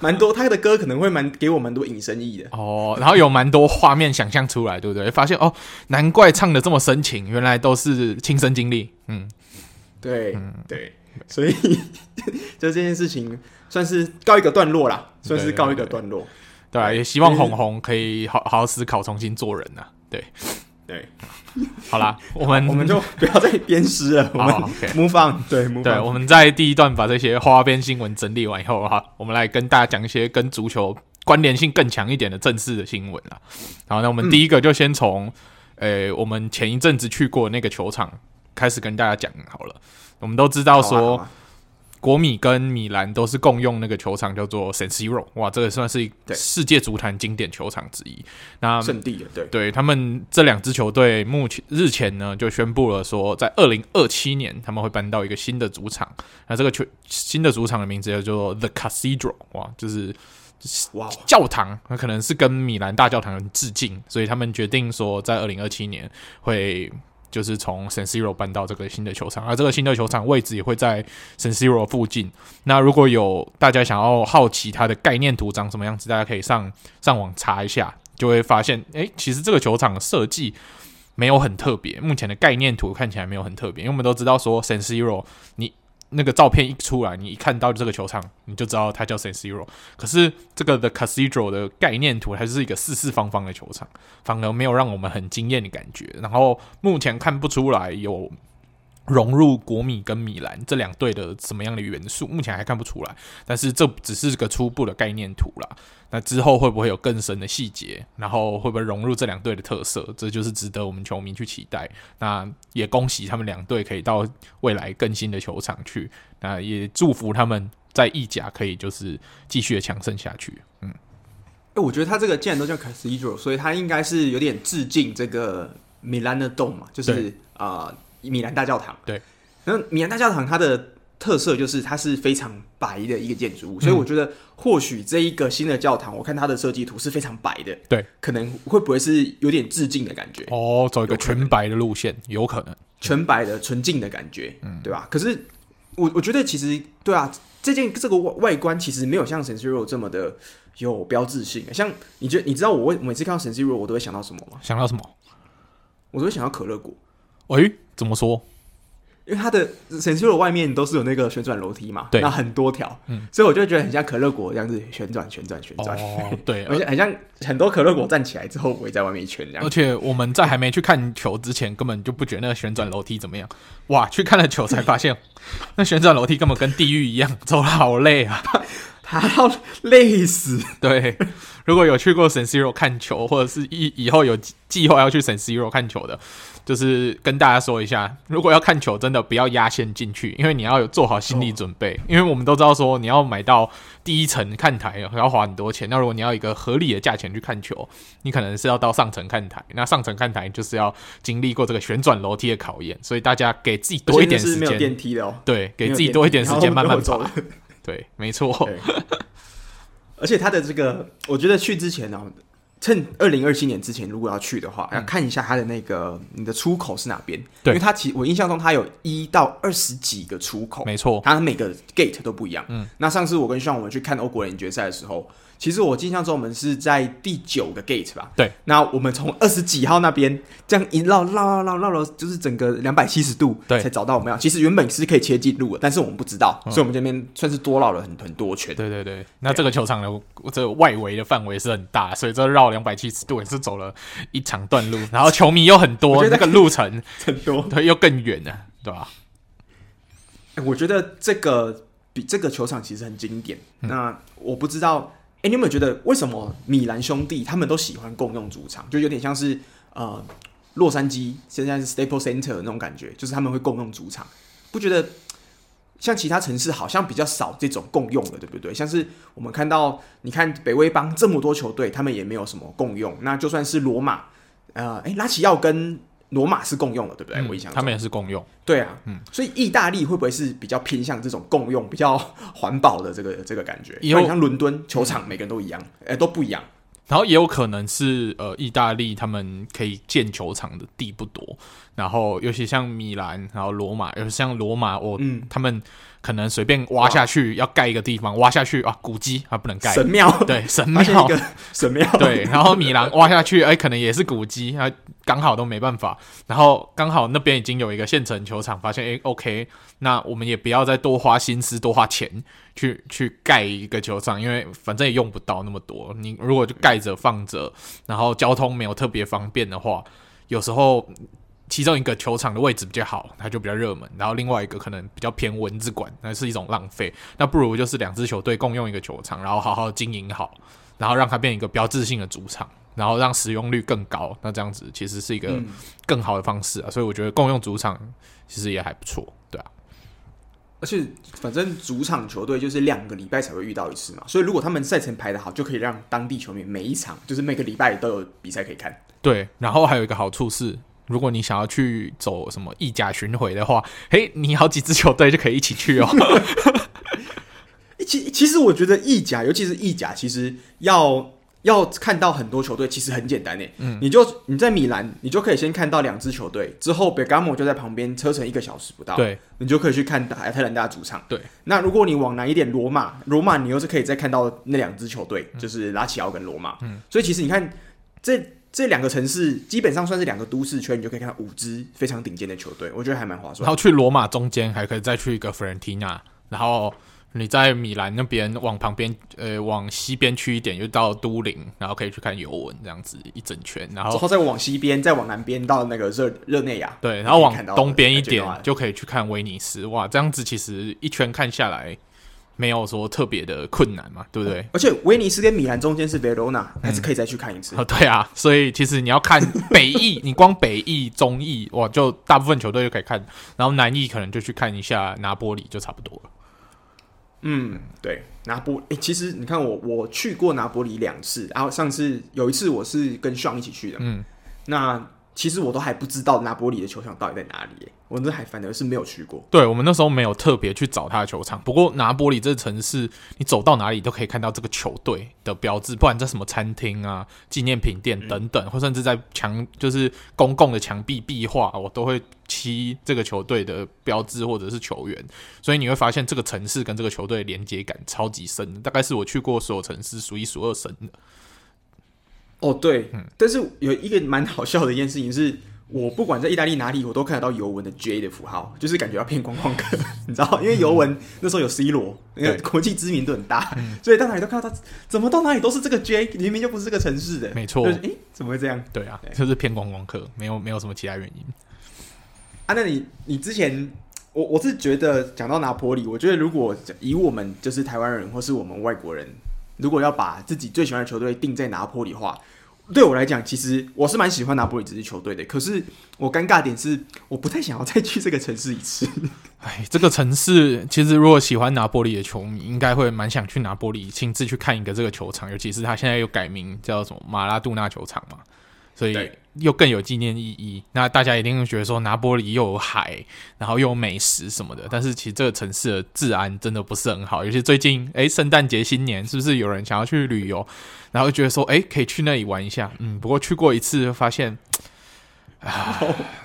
蛮多，他的歌可能会蛮给我蛮多隐身意的。哦，然后有蛮多画面想象出来，对不对？发现哦，难怪唱的这么深情，原来都是亲身经历。嗯，对，嗯对，所以就这件事情算是告一个段落啦，算是告一个段落。对啊，也希望红红可以好好思考，重新做人呐、啊。对，对，好啦，我们我们就不要再鞭尸了，我们 move on。对，move on。对，我们在第一段把这些花边新闻整理完以后哈，我们来跟大家讲一些跟足球关联性更强一点的正式的新闻啦。好，那我们第一个就先从，诶、嗯欸，我们前一阵子去过那个球场开始跟大家讲好了。我们都知道说。国米跟米兰都是共用那个球场，叫做 San Siro。哇，这个算是世界足坛经典球场之一。那圣地对对，他们这两支球队目前日前呢就宣布了说，在二零二七年他们会搬到一个新的主场。那这个球新的主场的名字叫做 The Cathedral。哇，就是哇教堂，那可能是跟米兰大教堂致敬，所以他们决定说在二零二七年会。就是从 San Siro 搬到这个新的球场，而这个新的球场位置也会在 San Siro 附近。那如果有大家想要好奇它的概念图长什么样子，大家可以上上网查一下，就会发现，诶、其实这个球场的设计没有很特别。目前的概念图看起来没有很特别，因为我们都知道说 San Siro 你。那个照片一出来，你一看到这个球场，你就知道它叫 San Siro。可是这个 The Cathedral 的概念图还是一个四四方方的球场，反而没有让我们很惊艳的感觉。然后目前看不出来有融入国米跟米兰这两队的什么样的元素，目前还看不出来。但是这只是个初步的概念图啦。那之后会不会有更深的细节？然后会不会融入这两队的特色？这就是值得我们球迷去期待。那也恭喜他们两队可以到未来更新的球场去。那也祝福他们在意甲可以就是继续的强盛下去。嗯，哎，我觉得他这个既然都叫 Cathedral，所以他应该是有点致敬这个米兰的洞嘛，就是啊。呃米兰大教堂，对，然后米兰大教堂它的特色就是它是非常白的一个建筑物，嗯、所以我觉得或许这一个新的教堂，我看它的设计图是非常白的，对，可能会不会是有点致敬的感觉？哦，走一个全白的路线，有可能，全白的纯净的感觉，嗯，对吧？可是我我觉得其实对啊，这件这个外外观其实没有像 San Siro 这么的有标志性，像你觉得你知道我每次看到 San Siro 我都会想到什么吗？想到什么？我都会想到可乐果。喂、欸，怎么说？因为它的 San Siro 外面都是有那个旋转楼梯嘛，对，那很多条，嗯，所以我就觉得很像可乐果这样子旋转、旋转、旋转。哦，对，而且很像很多可乐果站起来之后围在外面一圈这样。而且我们在还没去看球之前，根本就不觉得那个旋转楼梯怎么样。哇，去看了球才发现，那旋转楼梯根本跟地狱一样，走得好累啊，他要累死。对，如果有去过 San Siro 看球，或者是以以后有计划要去 San Siro 看球的。就是跟大家说一下，如果要看球，真的不要压线进去，因为你要有做好心理准备。因为我们都知道说，你要买到第一层看台要花很多钱。那如果你要一个合理的价钱去看球，你可能是要到上层看台。那上层看台就是要经历过这个旋转楼梯的考验，所以大家给自己多一点时间。没有电梯的哦。对，给自己多一点时间慢慢走。对，没错。而且他的这个，我觉得去之前呢。趁二零二七年之前，如果要去的话，要看一下他的那个你的出口是哪边。对，因为他其我印象中他有一到二十几个出口，没错，他每个 gate 都不一样。嗯，那上次我跟 Sean 我们去看欧国联决赛的时候。其实我印象中，我们是在第九个 gate 吧？对。那我们从二十几号那边这样一绕绕绕绕绕了，就是整个两百七十度，对，才找到我们要。其实原本是可以切近路的，但是我们不知道，嗯、所以我们这边算是多绕了很很多圈。对对对。那这个球场的这个外围的范围是很大，所以这绕两百七十度也是走了一长段路，然后球迷又很多，那个路程 很多，对，又更远了，对吧？我觉得这个比这个球场其实很经典。嗯、那我不知道。哎，你有没有觉得为什么米兰兄弟他们都喜欢共用主场？就有点像是呃，洛杉矶现在是 Staples Center 那种感觉，就是他们会共用主场。不觉得像其他城市好像比较少这种共用的，对不对？像是我们看到，你看北威邦这么多球队，他们也没有什么共用。那就算是罗马，呃，哎，拉齐奥跟。罗马是共用的，对不对？嗯、我印象他们也是共用。对啊，嗯，所以意大利会不会是比较偏向这种共用、比较环保的这个这个感觉？因为像伦敦球场，每个人都一样，哎、嗯，都不一样。然后也有可能是呃，意大利他们可以建球场的地不多，然后尤其像米兰，然后罗马，尤其像罗马，我、嗯、他们。可能随便挖下去，要盖一个地方，挖下去啊，古迹啊不能盖。神庙对神庙，神庙对。然后米兰挖下去，哎，可能也是古迹啊，刚好都没办法。然后刚好那边已经有一个现成球场，发现哎，OK，那我们也不要再多花心思、多花钱去 去盖一个球场，因为反正也用不到那么多。你如果就盖着放着，然后交通没有特别方便的话，有时候。其中一个球场的位置比较好，它就比较热门，然后另外一个可能比较偏文字馆，那是一种浪费。那不如就是两支球队共用一个球场，然后好好经营好，然后让它变一个标志性的主场，然后让使用率更高。那这样子其实是一个更好的方式啊。嗯、所以我觉得共用主场其实也还不错，对啊。而且反正主场球队就是两个礼拜才会遇到一次嘛，所以如果他们赛程排得好，就可以让当地球迷每一场就是每个礼拜都有比赛可以看。对，然后还有一个好处是。如果你想要去走什么意甲巡回的话，嘿，你好几支球队就可以一起去哦。其其实我觉得意甲，尤其是意甲，其实要要看到很多球队，其实很简单诶。嗯，你就你在米兰，你就可以先看到两支球队，之后贝加莫就在旁边，车程一个小时不到。对，你就可以去看亚特兰大主场。对，那如果你往南一点，罗马，罗马你又是可以再看到那两支球队，就是拉齐奥跟罗马。嗯，所以其实你看这。这两个城市基本上算是两个都市圈，你就可以看到五支非常顶尖的球队，我觉得还蛮划算。然后去罗马中间还可以再去一个弗伦提纳，然后你在米兰那边往旁边，呃，往西边去一点，就到都灵，然后可以去看尤文，这样子一整圈，然后之后再往西边，再往南边到那个热热内亚，对，然后往东边一点就可以去看威尼斯。哇，这样子其实一圈看下来，没有说特别的困难嘛，对不对？而且威尼斯跟米兰中间是维罗纳，还是可以再去看一次。哦，对啊，所以其实你要看北翼，你光北翼、中翼，哇，就大部分球队就可以看，然后南翼可能就去看一下拿波里，就差不多了。嗯，对，拿波，哎、欸，其实你看我，我去过拿波里两次，然后上次有一次我是跟尚一起去的，嗯，那其实我都还不知道拿波里的球场到底在哪里，我那还反而是没有去过。对，我们那时候没有特别去找他的球场，不过拿波里这个城市，你走到哪里都可以看到这个球队的标志，不管在什么餐厅啊、纪念品店等等，嗯、或甚至在墙，就是公共的墙壁壁画，我都会。漆这个球队的标志或者是球员，所以你会发现这个城市跟这个球队连接感超级深，大概是我去过所有城市数一数二深的。哦，对，嗯，但是有一个蛮好笑的一件事情是，我不管在意大利哪里，我都看得到尤文的 J 的符号，就是感觉要骗观光客，你知道，因为尤文那时候有 C 罗，那个国际知名度很大，嗯，所以到哪里都看到他，怎么到哪里都是这个 J，明明就不是这个城市的，没错，哎，怎么会这样？对啊，就是骗观光客，没有没有什么其他原因。啊，那你你之前，我我是觉得讲到拿坡里，我觉得如果以我们就是台湾人或是我们外国人，如果要把自己最喜欢的球队定在拿坡里的话，对我来讲，其实我是蛮喜欢拿波里这支球队的。可是我尴尬点是，我不太想要再去这个城市一次。哎，这个城市其实如果喜欢拿玻利的球迷，应该会蛮想去拿玻利亲自去看一个这个球场，尤其是他现在又改名叫什么马拉杜纳球场嘛。所以又更有纪念意义。那大家一定会觉得说，拿玻里又有海，然后又有美食什么的。但是其实这个城市的治安真的不是很好。尤其最近，哎，圣诞节、新年，是不是有人想要去旅游？然后觉得说，哎，可以去那里玩一下。嗯，不过去过一次，发现啊，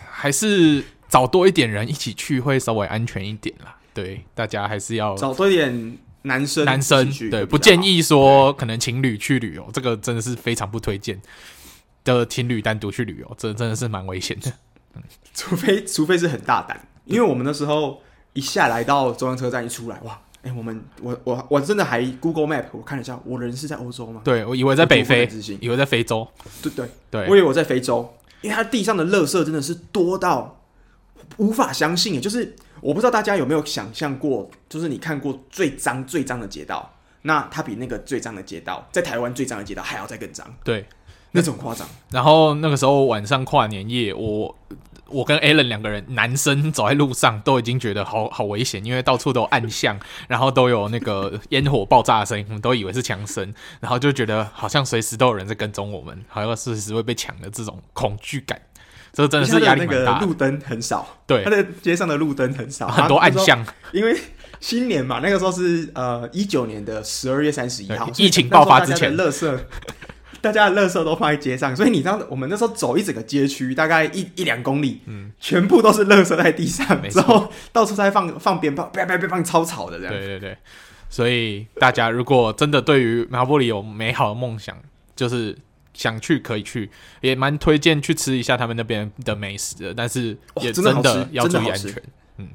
还是找多一点人一起去会稍微安全一点啦。对，大家还是要找多一点男生，男生对，不建议说可能情侣去旅游，这个真的是非常不推荐。的情侣单独去旅游，这真的是蛮危险的。除非除非是很大胆，因为我们那时候一下来到中央车站一出来，哇，哎、欸，我们我我我真的还 Google Map 我看了一下，我人是在欧洲吗？对，我以为在北非，以为在非洲。对对对，我以为我在非洲，因为它地上的垃圾真的是多到无法相信。就是我不知道大家有没有想象过，就是你看过最脏最脏的街道，那它比那个最脏的街道，在台湾最脏的街道还要再更脏。对。那种夸张，然后那个时候晚上跨年夜，我我跟 Alan 两个人，男生走在路上都已经觉得好好危险，因为到处都有暗巷，然后都有那个烟火爆炸的声音，我们都以为是枪声，然后就觉得好像随时都有人在跟踪我们，好像随时会被抢的这种恐惧感，这真的是压力很大。路灯很少，对，他的街上的路灯很少，很多暗巷，因为新年嘛，那个时候是呃一九年的十二月三十一号，疫情爆发之前，垃圾。大家的垃圾都放在街上，所以你知道，我们那时候走一整个街区，大概一一两公里，嗯，全部都是垃圾在地上，之后到处在放放鞭炮，啪啪啪放超吵的这样。对对对，所以大家如果真的对于拿坡里有美好的梦想，就是想去可以去，也蛮推荐去吃一下他们那边的美食的，但是也真的要注意安全。嗯，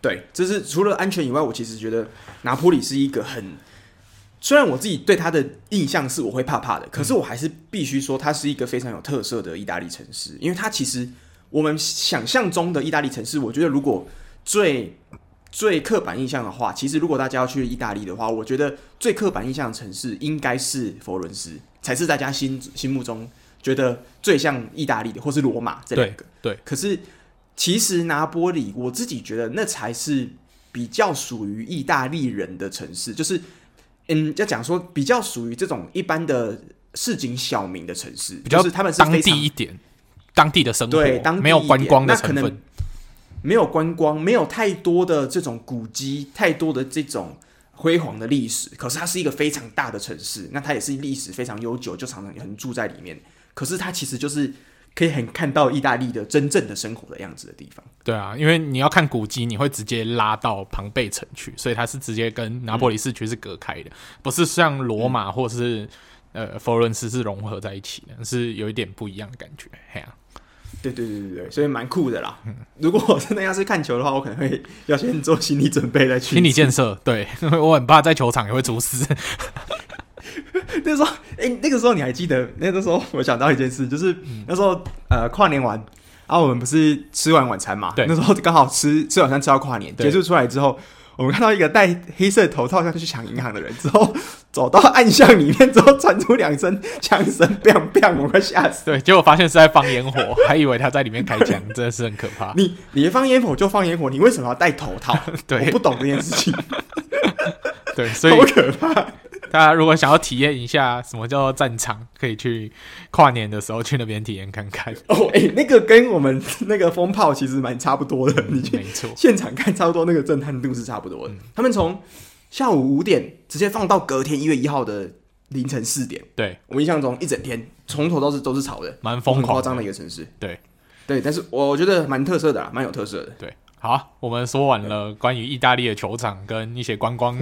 对，就是除了安全以外，我其实觉得拿坡里是一个很。虽然我自己对它的印象是我会怕怕的，可是我还是必须说，它是一个非常有特色的意大利城市。因为它其实我们想象中的意大利城市，我觉得如果最最刻板印象的话，其实如果大家要去意大利的话，我觉得最刻板印象的城市应该是佛伦斯，才是大家心心目中觉得最像意大利的，或是罗马这两个。对。对，可是其实拿波里，我自己觉得那才是比较属于意大利人的城市，就是。嗯，要讲说比较属于这种一般的市井小民的城市，比较是他们是当地一点，当地的生活，对，当地没有观光的成分，那可能没有观光，没有太多的这种古迹，太多的这种辉煌的历史。可是它是一个非常大的城市，那它也是历史非常悠久，就常常有人住在里面。可是它其实就是。可以很看到意大利的真正的生活的样子的地方。对啊，因为你要看古迹，你会直接拉到庞贝城去，所以它是直接跟拿破里市区是隔开的，嗯、不是像罗马或是、嗯、呃佛伦斯是融合在一起的，是有一点不一样的感觉。嘿啊，对对对对对，所以蛮酷的啦。嗯、如果我真的要是看球的话，我可能会要先做心理准备再去。心理建设，对，因 为我很怕在球场也会出事。那时候，哎、欸，那个时候你还记得？那个时候 我想到一件事，就是、嗯、那时候呃跨年完，然后我们不是吃完晚餐嘛？对，那时候刚好吃吃晚餐吃到跨年结束出来之后。我们看到一个戴黑色头套，下去抢银行的人，之后 走到暗巷里面，之后传出两声枪声，bang bang，我快吓死。对，结果发现是在放烟火，还以为他在里面开枪，真的是很可怕。你你放烟火就放烟火，你为什么要戴头套？对，我不懂这件事情。对，所以好可怕。大家如果想要体验一下什么叫做战场，可以去跨年的时候去那边体验看看。哦，哎、欸，那个跟我们 那个风炮其实蛮差不多的，你没错，现场看差不多，那个震撼度是差不多的。嗯、他们从下午五点直接放到隔天一月一号的凌晨四点。对，我印象中一整天从头到尾都是吵的，蛮疯狂、夸张的一个城市。对，对，但是我觉得蛮特色的，蛮有特色的。对，好，我们说完了关于意大利的球场跟一些观光。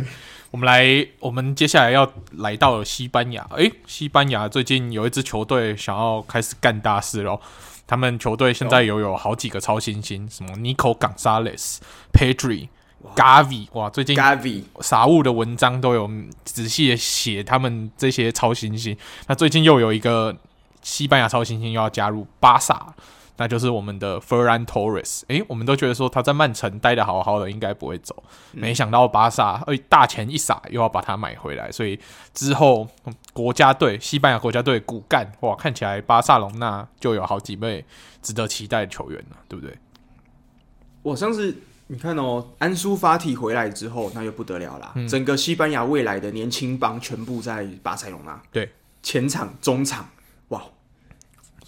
我们来，我们接下来要来到了西班牙。诶，西班牙最近有一支球队想要开始干大事喽。他们球队现在有有好几个超新星，什么 Nico Gonzalez、Pedri、Gavi，哇，最近 Gavi 傻物的文章都有仔细的写他们这些超新星。那最近又有一个西班牙超新星又要加入巴萨。那就是我们的 Ferran Torres，诶，我们都觉得说他在曼城待的好好的，应该不会走，没想到巴萨诶大钱一撒，又要把他买回来，所以之后国家队西班牙国家队骨干哇，看起来巴萨隆那就有好几位值得期待的球员了，对不对？我上次你看哦，安苏法体回来之后，那就不得了啦，嗯、整个西班牙未来的年轻帮全部在巴塞隆纳，对，前场、中场。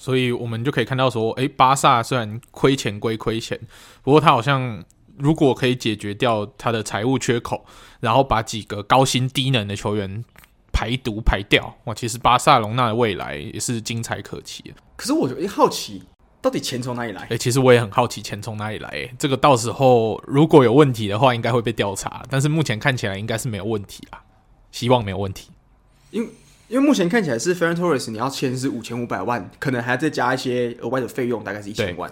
所以我们就可以看到说，诶，巴萨虽然亏钱归亏钱，不过他好像如果可以解决掉他的财务缺口，然后把几个高薪低能的球员排毒排掉，哇，其实巴萨隆纳的未来也是精彩可期。可是我就好奇，到底钱从哪里来？诶，其实我也很好奇钱从哪里来。诶，这个到时候如果有问题的话，应该会被调查。但是目前看起来应该是没有问题啊，希望没有问题。因因为目前看起来是 Ferran Torres，你要签是五千五百万，可能还要再加一些额外的费用，大概是一千万。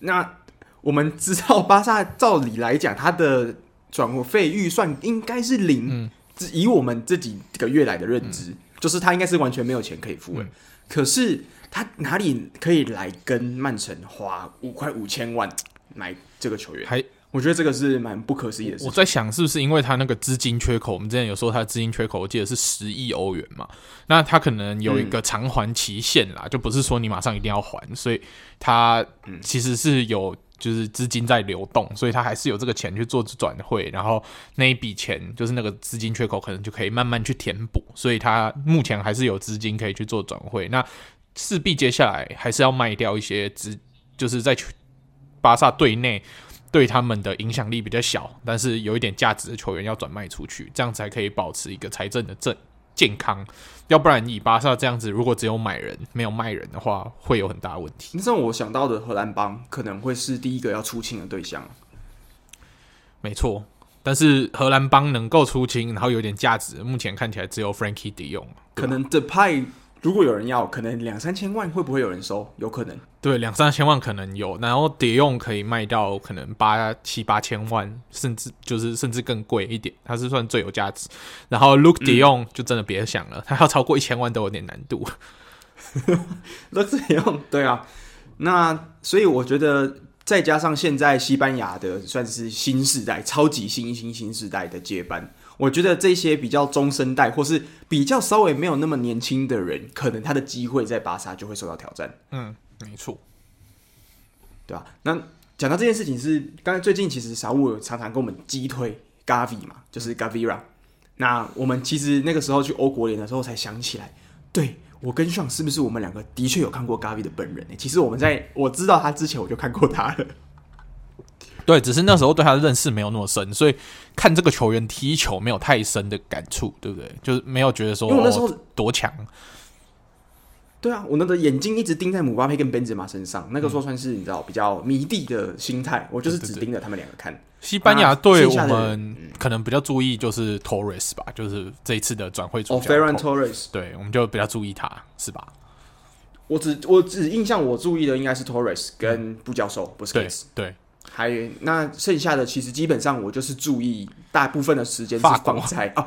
那我们知道巴萨照理来讲，他的转会费预算应该是零。嗯，以我们这几个月来的认知，嗯、就是他应该是完全没有钱可以付的。嗯、可是他哪里可以来跟曼城花五块五千万买这个球员？还我觉得这个是蛮不可思议的事情。我在想，是不是因为他那个资金缺口？我们之前有说他的资金缺口，我记得是十亿欧元嘛。那他可能有一个偿还期限啦，嗯、就不是说你马上一定要还，所以他其实是有就是资金在流动，所以他还是有这个钱去做转会，然后那一笔钱就是那个资金缺口，可能就可以慢慢去填补。所以他目前还是有资金可以去做转会。那势必接下来还是要卖掉一些资，就是在巴萨队内。对他们的影响力比较小，但是有一点价值的球员要转卖出去，这样才可以保持一个财政的正健康。要不然以巴萨这样子，如果只有买人没有卖人的话，会有很大问题。那让我想到的荷兰帮可能会是第一个要出清的对象。没错，但是荷兰帮能够出清，然后有点价值，目前看起来只有 Frankie De Jong，可能的派。如果有人要，可能两三千万会不会有人收？有可能，对，两三千万可能有。然后迪用可以卖到可能八七八千万，甚至就是甚至更贵一点，它是算最有价值。然后 Luuk De Jong 就真的别想了，它、嗯、要超过一千万都有点难度。Luuk De Jong 对啊，那所以我觉得再加上现在西班牙的算是新世代，超级新新新世代的接班。我觉得这些比较中生代，或是比较稍微没有那么年轻的人，可能他的机会在巴萨就会受到挑战。嗯，没错，对吧？那讲到这件事情是，刚才最近其实小五常常跟我们击推 Gavi 嘛，就是 Gavira。那我们其实那个时候去欧国联的时候才想起来，对，我跟 Sean 是不是我们两个的确有看过 Gavi 的本人呢？其实我们在我知道他之前，我就看过他了。对，只是那时候对他的认识没有那么深，所以看这个球员踢球没有太深的感触，对不对？就是没有觉得说，因为我那时候、哦、多强。对啊，我那个眼睛一直盯在姆巴佩跟本泽马身上，那个时候算是你知道比较迷弟的心态，我就是只盯着他们两个看。西班牙队我们可能比较注意就是 Torres 吧，就是这一次的转会主角。Ferran Torres，对，我们就比较注意他，是吧？我只我只印象我注意的应该是 Torres 跟布教授，不是 Busquets 对，还有那剩下的其实基本上我就是注意大部分的时间是放在哦，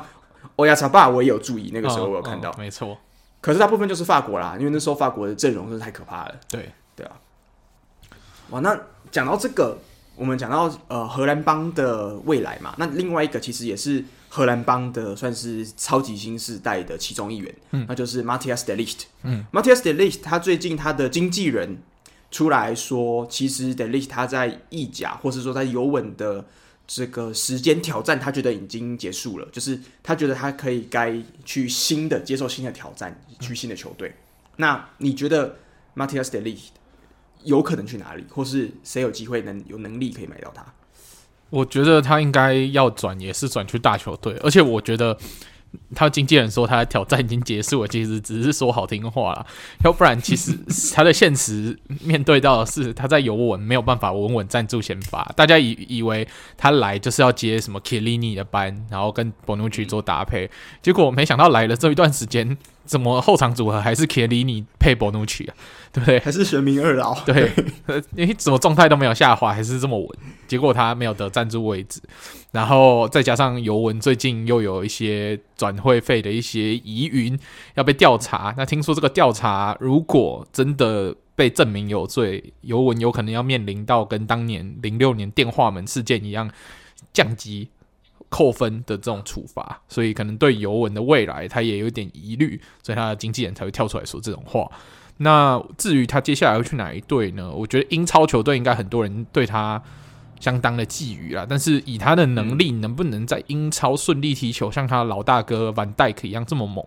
欧亚查巴我也有注意，那个时候我有看到，没错。可是大部分就是法国啦，因为那时候法国的阵容真的太可怕了。对。对啊，哇，那讲到这个，我们讲到呃荷兰帮的未来嘛，那另外一个其实也是荷兰帮的算是超级新世代的其中一员，嗯，那就是 Matthias de Ligt，嗯，Matthias de Ligt 他最近他的经纪人出来说，其实 d e l i s 他在意甲或是说在尤文的。这个时间挑战，他觉得已经结束了，就是他觉得他可以该去新的接受新的挑战，去新的球队。那你觉得 Matthias d e l i s 有可能去哪里，或是谁有机会能有能力可以买到他？我觉得他应该要转，也是转去大球队，而且我觉得。他经纪人说他的挑战已经结束了，其实只是说好听话啦，要不然其实他的现实面对到的是他在尤文没有办法稳稳站住先发，大家以以为他来就是要接什么 Kellini 的班，然后跟 Bonucci 做搭配，结果没想到来了这一段时间。怎么后场组合还是 Chiellini 配 Bonucci 啊？对不对？还是玄冥二老？对，因为怎么状态都没有下滑，还是这么稳。结果他没有得站住位置，然后再加上尤文最近又有一些转会费的一些疑云要被调查。那听说这个调查如果真的被证明有罪，尤文有可能要面临到跟当年零六年电话门事件一样降级。扣分的这种处罚，所以可能对尤文的未来他也有点疑虑，所以他的经纪人才会跳出来说这种话。那至于他接下来会去哪一队呢？我觉得英超球队应该很多人对他相当的觊觎啦。但是以他的能力，能不能在英超顺利踢球，像他的老大哥范戴克一样这么猛？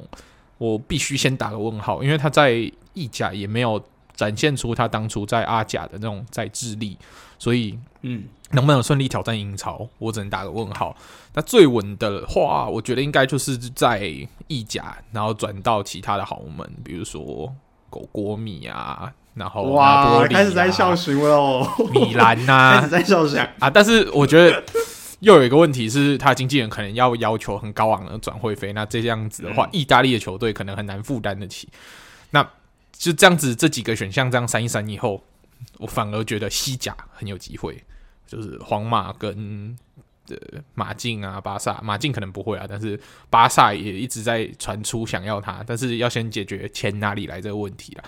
我必须先打个问号，因为他在意甲也没有展现出他当初在阿甲的那种在智力，所以嗯。能不能顺利挑战英超？我只能打个问号。那最稳的话，我觉得应该就是在意甲，然后转到其他的豪门，比如说狗国米啊，然后哇，开始在笑询了哦，米兰呐、啊，开始在笑询 啊。但是我觉得又有一个问题是，他经纪人可能要要求很高昂的转会费，那这样子的话，意大利的球队可能很难负担得起。那就这样子，这几个选项这样删一删以后，我反而觉得西甲很有机会。就是皇马跟呃马竞啊，巴萨，马竞可能不会啊，但是巴萨也一直在传出想要他，但是要先解决钱哪里来这个问题了。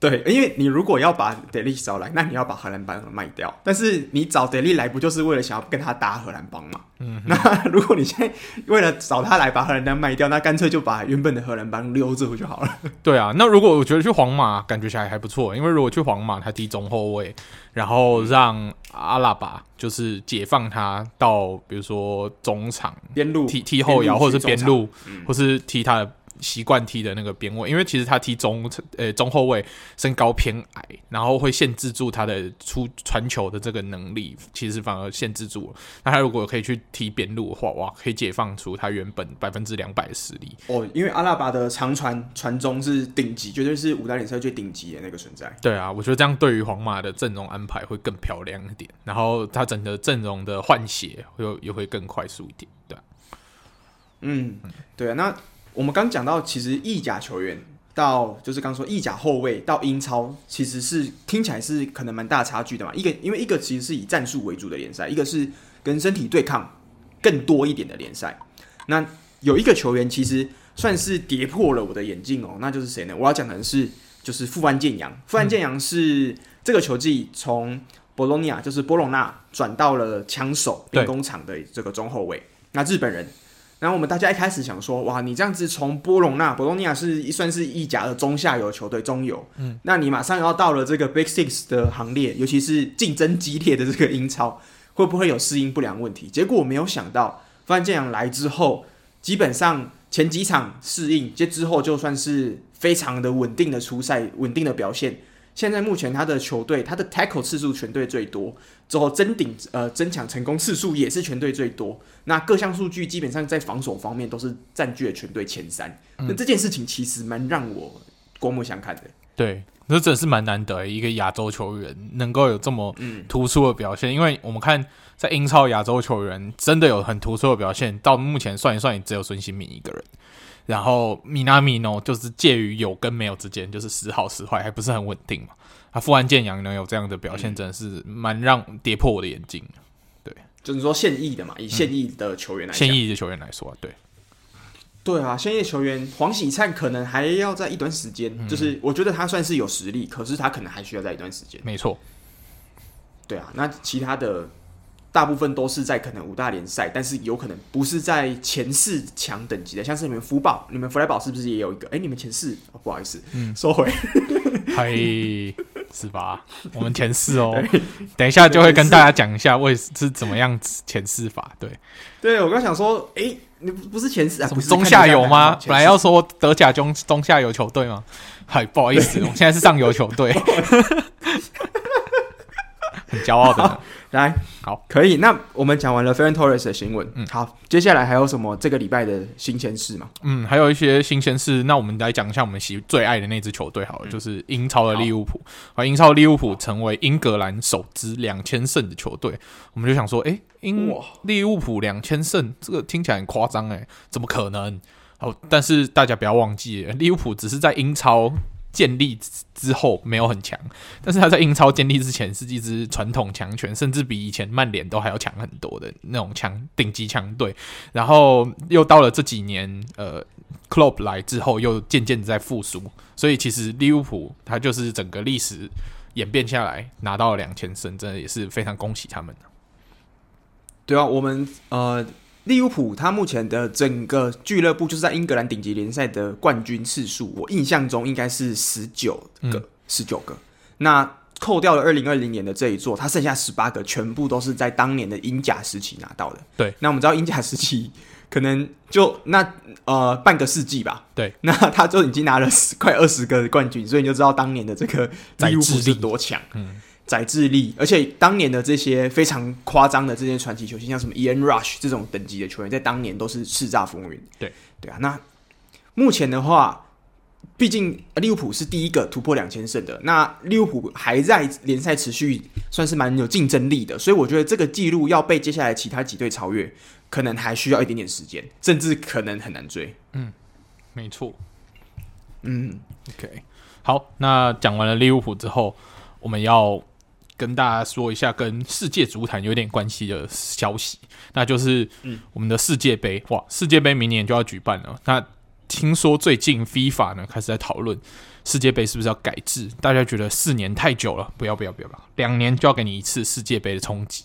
对，因为你如果要把德利找来，那你要把荷兰帮卖掉。但是你找德利来，不就是为了想要跟他搭荷兰帮吗？嗯，那如果你现在为了找他来把荷兰帮卖掉，那干脆就把原本的荷兰帮留着不就好了？对啊，那如果我觉得去皇马感觉起来还不错，因为如果去皇马，他踢中后卫，然后让阿拉巴就是解放他到比如说中场边路踢踢后腰，或者是边路，或是踢他的。习惯踢的那个边位，因为其实他踢中呃中后卫，身高偏矮，然后会限制住他的出传球的这个能力，其实反而限制住了。那他如果可以去踢边路的话，哇，可以解放出他原本百分之两百的实力哦。因为阿拉巴的长传传中是顶级，绝对是五大联赛最顶级的那个存在。对啊，我觉得这样对于皇马的阵容安排会更漂亮一点，然后他整个阵容的换血又又会更快速一点，对啊。嗯，对啊，那。我们刚讲到，其实意甲球员到就是刚说意甲后卫到英超，其实是听起来是可能蛮大差距的嘛。一个因为一个其实是以战术为主的联赛，一个是跟身体对抗更多一点的联赛。那有一个球员其实算是跌破了我的眼镜哦，那就是谁呢？我要讲的是就是富安健洋。富安健洋是这个球季从博洛尼亚就是波隆纳转到了枪手兵工厂的这个中后卫，那日本人。然后我们大家一开始想说，哇，你这样子从波隆纳、博隆尼亚是算是意甲的中下游球队，中游，嗯，那你马上要到了这个 Big Six 的行列，尤其是竞争激烈的这个英超，会不会有适应不良问题？结果我没有想到，富安健洋来之后，基本上前几场适应，接之后就算是非常的稳定的出赛，稳定的表现。现在目前他的球队，他的 tackle 次数全队最多，之后争顶呃争抢成功次数也是全队最多。那各项数据基本上在防守方面都是占据了全队前三。那、嗯、这件事情其实蛮让我刮目相看的。对，那真的是蛮难得一个亚洲球员能够有这么突出的表现。嗯、因为我们看在英超亚洲球员真的有很突出的表现，到目前算一算也只有孙兴民一个人。然后米纳米诺就是介于有跟没有之间，就是时好时坏，还不是很稳定嘛。他富安健洋能有这样的表现，真的是蛮让跌破我的眼镜。对，就是说现役的嘛，以现役的球员来，现役的球员来说，对。对啊，现役球员黄喜灿可能还要在一段时间，嗯、就是我觉得他算是有实力，可是他可能还需要在一段时间。没错，对啊，那其他的大部分都是在可能五大联赛，但是有可能不是在前四强等级的，像是你们福宝、你们福莱堡是不是也有一个？哎，你们前四，哦、不好意思，嗯，收回，嗨，是吧？我们前四哦，等一下就会跟大家讲一下为是怎么样前四法。对，对我刚想说，哎。你不是前四啊？不是中下游吗？本来要说德甲中中下游球队吗？嗨，不好意思，我们现在是上游球队，很骄傲的。来，好，可以。那我们讲完了 Ferran Torres 的新闻，嗯，好，接下来还有什么这个礼拜的新鲜事吗？嗯，还有一些新鲜事。那我们来讲一下我们喜最爱的那支球队好了，嗯、就是英超的利物浦。啊英超利物浦成为英格兰首支两千胜的球队，我们就想说，哎、欸，英利物浦两千胜，这个听起来很夸张，哎，怎么可能？好，但是大家不要忘记，利物浦只是在英超。建立之后没有很强，但是他在英超建立之前是一支传统强权，甚至比以前曼联都还要强很多的那种强顶级强队。然后又到了这几年，呃，Klopp 来之后又渐渐在复苏，所以其实利物浦他就是整个历史演变下来拿到了两千胜，真的也是非常恭喜他们。对啊，我们呃。利物浦他目前的整个俱乐部就是在英格兰顶级联赛的冠军次数，我印象中应该是十九个，十九、嗯、个。那扣掉了二零二零年的这一座，他剩下十八个，全部都是在当年的英甲时期拿到的。对，那我们知道英甲时期可能就那呃半个世纪吧。对，那他就已经拿了十快二十个冠军，所以你就知道当年的这个利物浦是多强。嗯。宰智力，而且当年的这些非常夸张的这些传奇球星，像什么 Ian Rush 这种等级的球员，在当年都是叱咤风云。对对啊，那目前的话，毕竟利物浦是第一个突破两千胜的，那利物浦还在联赛持续算是蛮有竞争力的，所以我觉得这个记录要被接下来其他几队超越，可能还需要一点点时间，甚至可能很难追。嗯，没错。嗯，OK，好，那讲完了利物浦之后，我们要。跟大家说一下跟世界足坛有点关系的消息，那就是我们的世界杯哇！世界杯明年就要举办了。那听说最近 FIFA 呢开始在讨论世界杯是不是要改制？大家觉得四年太久了，不要不要不要吧，两年就要给你一次世界杯的冲击。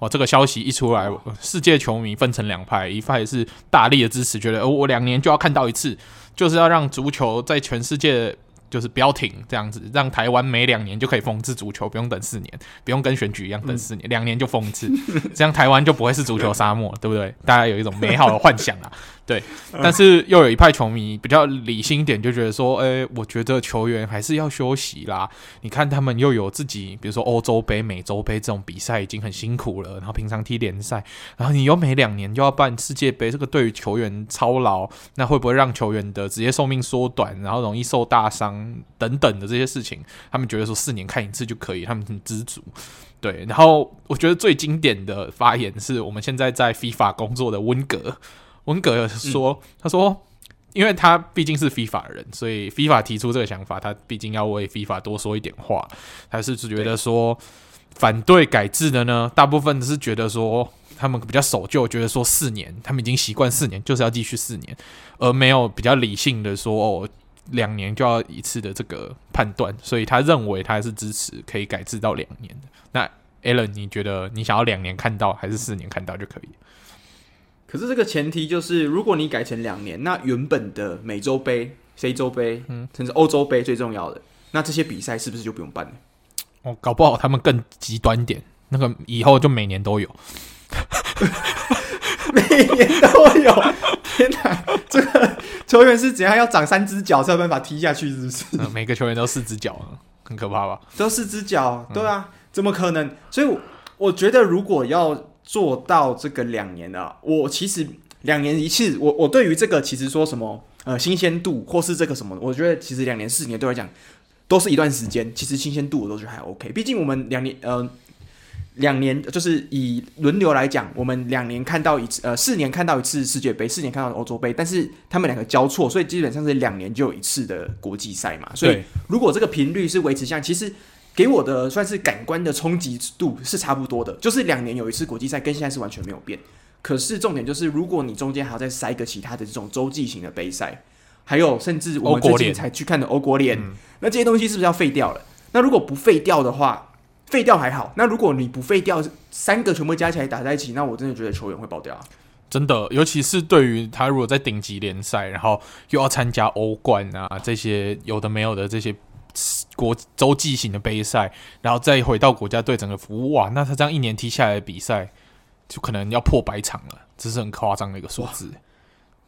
哇！这个消息一出来，世界球迷分成两派，一派是大力的支持，觉得我两年就要看到一次，就是要让足球在全世界。就是不要停这样子，让台湾每两年就可以封一次足球，不用等四年，不用跟选举一样等四年，两、年就封一次，这样台湾就不会是足球沙漠，对不对？大家有一种美好的幻想啊。对，但是又有一派球迷比较理性一点，就觉得说，诶、欸，我觉得球员还是要休息啦。你看他们又有自己，比如说欧洲杯、美洲杯这种比赛已经很辛苦了，然后平常踢联赛，然后你又每两年就要办世界杯，这个对于球员操劳，那会不会让球员的职业寿命缩短，然后容易受大伤等等的这些事情？他们觉得说四年看一次就可以，他们很知足。对，然后我觉得最经典的发言是我们现在在 FIFA 工作的温格。温格说：“嗯、他说，因为他毕竟是 FIFA 的人，所以 FIFA 提出这个想法，他毕竟要为 FIFA 多说一点话。他是觉得说，反对改制的呢，大部分是觉得说，他们比较守旧，觉得说四年，他们已经习惯四年，就是要继续四年，而没有比较理性的说，哦，两年就要一次的这个判断。所以他认为他还是支持可以改制到两年的。那 Alan，你觉得你想要两年看到，还是四年看到就可以？”可是这个前提就是，如果你改成两年，那原本的美洲杯、非洲杯，嗯，甚至欧洲杯最重要的，那这些比赛是不是就不用办了？哦，搞不好他们更极端点，那个以后就每年都有，每年都有。天哪，这个球员是怎样要长三只脚才有办法踢下去？是不是？嗯，每个球员都四只脚，很可怕吧？都四只脚，对啊，怎么可能？所以，我觉得如果要。做到这个两年啊，我其实两年一次，我我对于这个其实说什么呃新鲜度或是这个什么，我觉得其实两年四年对我来讲都是一段时间，其实新鲜度我都觉得还 OK。毕竟我们两年呃两年就是以轮流来讲，我们两年看到一次，呃，四年看到一次世界杯，四年看到欧洲杯，但是他们两个交错，所以基本上是两年就有一次的国际赛嘛。所以如果这个频率是维持像，其实给我的算是感官的冲击度是差不多的，就是两年有一次国际赛，跟现在是完全没有变。可是重点就是，如果你中间还要再塞个其他的这种洲际型的杯赛，还有甚至我们最近才去看的欧国联，嗯，那这些东西是不是要废掉了？那如果不废掉的话，废掉还好，那如果你不废掉，三个全部加起来打在一起，那我真的觉得球员会爆掉啊！真的，尤其是对于他如果在顶级联赛，然后又要参加欧冠啊这些有的没有的这些国洲际型的杯赛，然后再回到国家队整个服务，哇，那他这样一年踢下来的比赛，就可能要破百场了，这是很夸张的一个数字。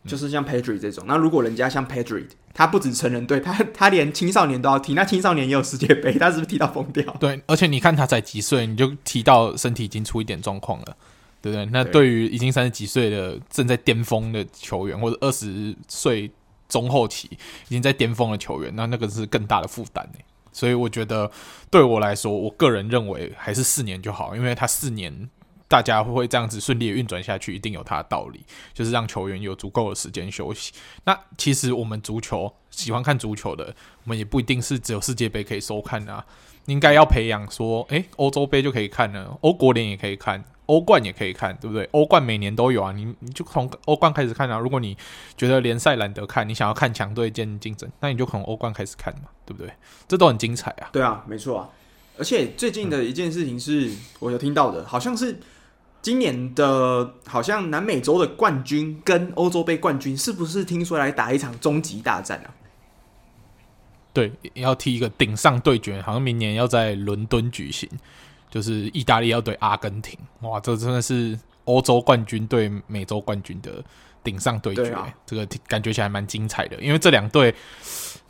就是像 Pedri 这种，那如果人家像 Pedri，他不止成人队，他 他连青少年都要踢，那青少年也有世界杯，他是不是踢到疯掉？对，而且你看他才几岁，你就踢到身体已经出一点状况了，对不对？那对于已经三十几岁的正在巅峰的球员，或者二十岁中后期已经在巅峰的球员，那那个是更大的负担呢。所以我觉得对我来说，我个人认为还是四年就好，因为他四年。大家会这样子顺利运转下去，一定有他的道理，就是让球员有足够的时间休息。那其实我们足球喜欢看足球的，我们也不一定是只有世界杯可以收看啊。应该要培养说，诶，欧洲杯就可以看了，欧国联也可以看，欧冠也可以看，对不对？欧冠每年都有啊，你你就从欧冠开始看啊。如果你觉得联赛懒得看，你想要看强队间竞争，那你就从欧冠开始看嘛，对不对？这都很精彩啊。对啊，没错啊。而且最近的一件事情是我有听到的，好像是。今年的好像南美洲的冠军跟欧洲杯冠军，是不是听说来打一场终极大战啊？对，要踢一个顶上对决，好像明年要在伦敦举行，就是意大利要对阿根廷。哇，这真的是欧洲冠军对美洲冠军的顶上对决，啊，这个感觉起来蛮精彩的，因为这两队。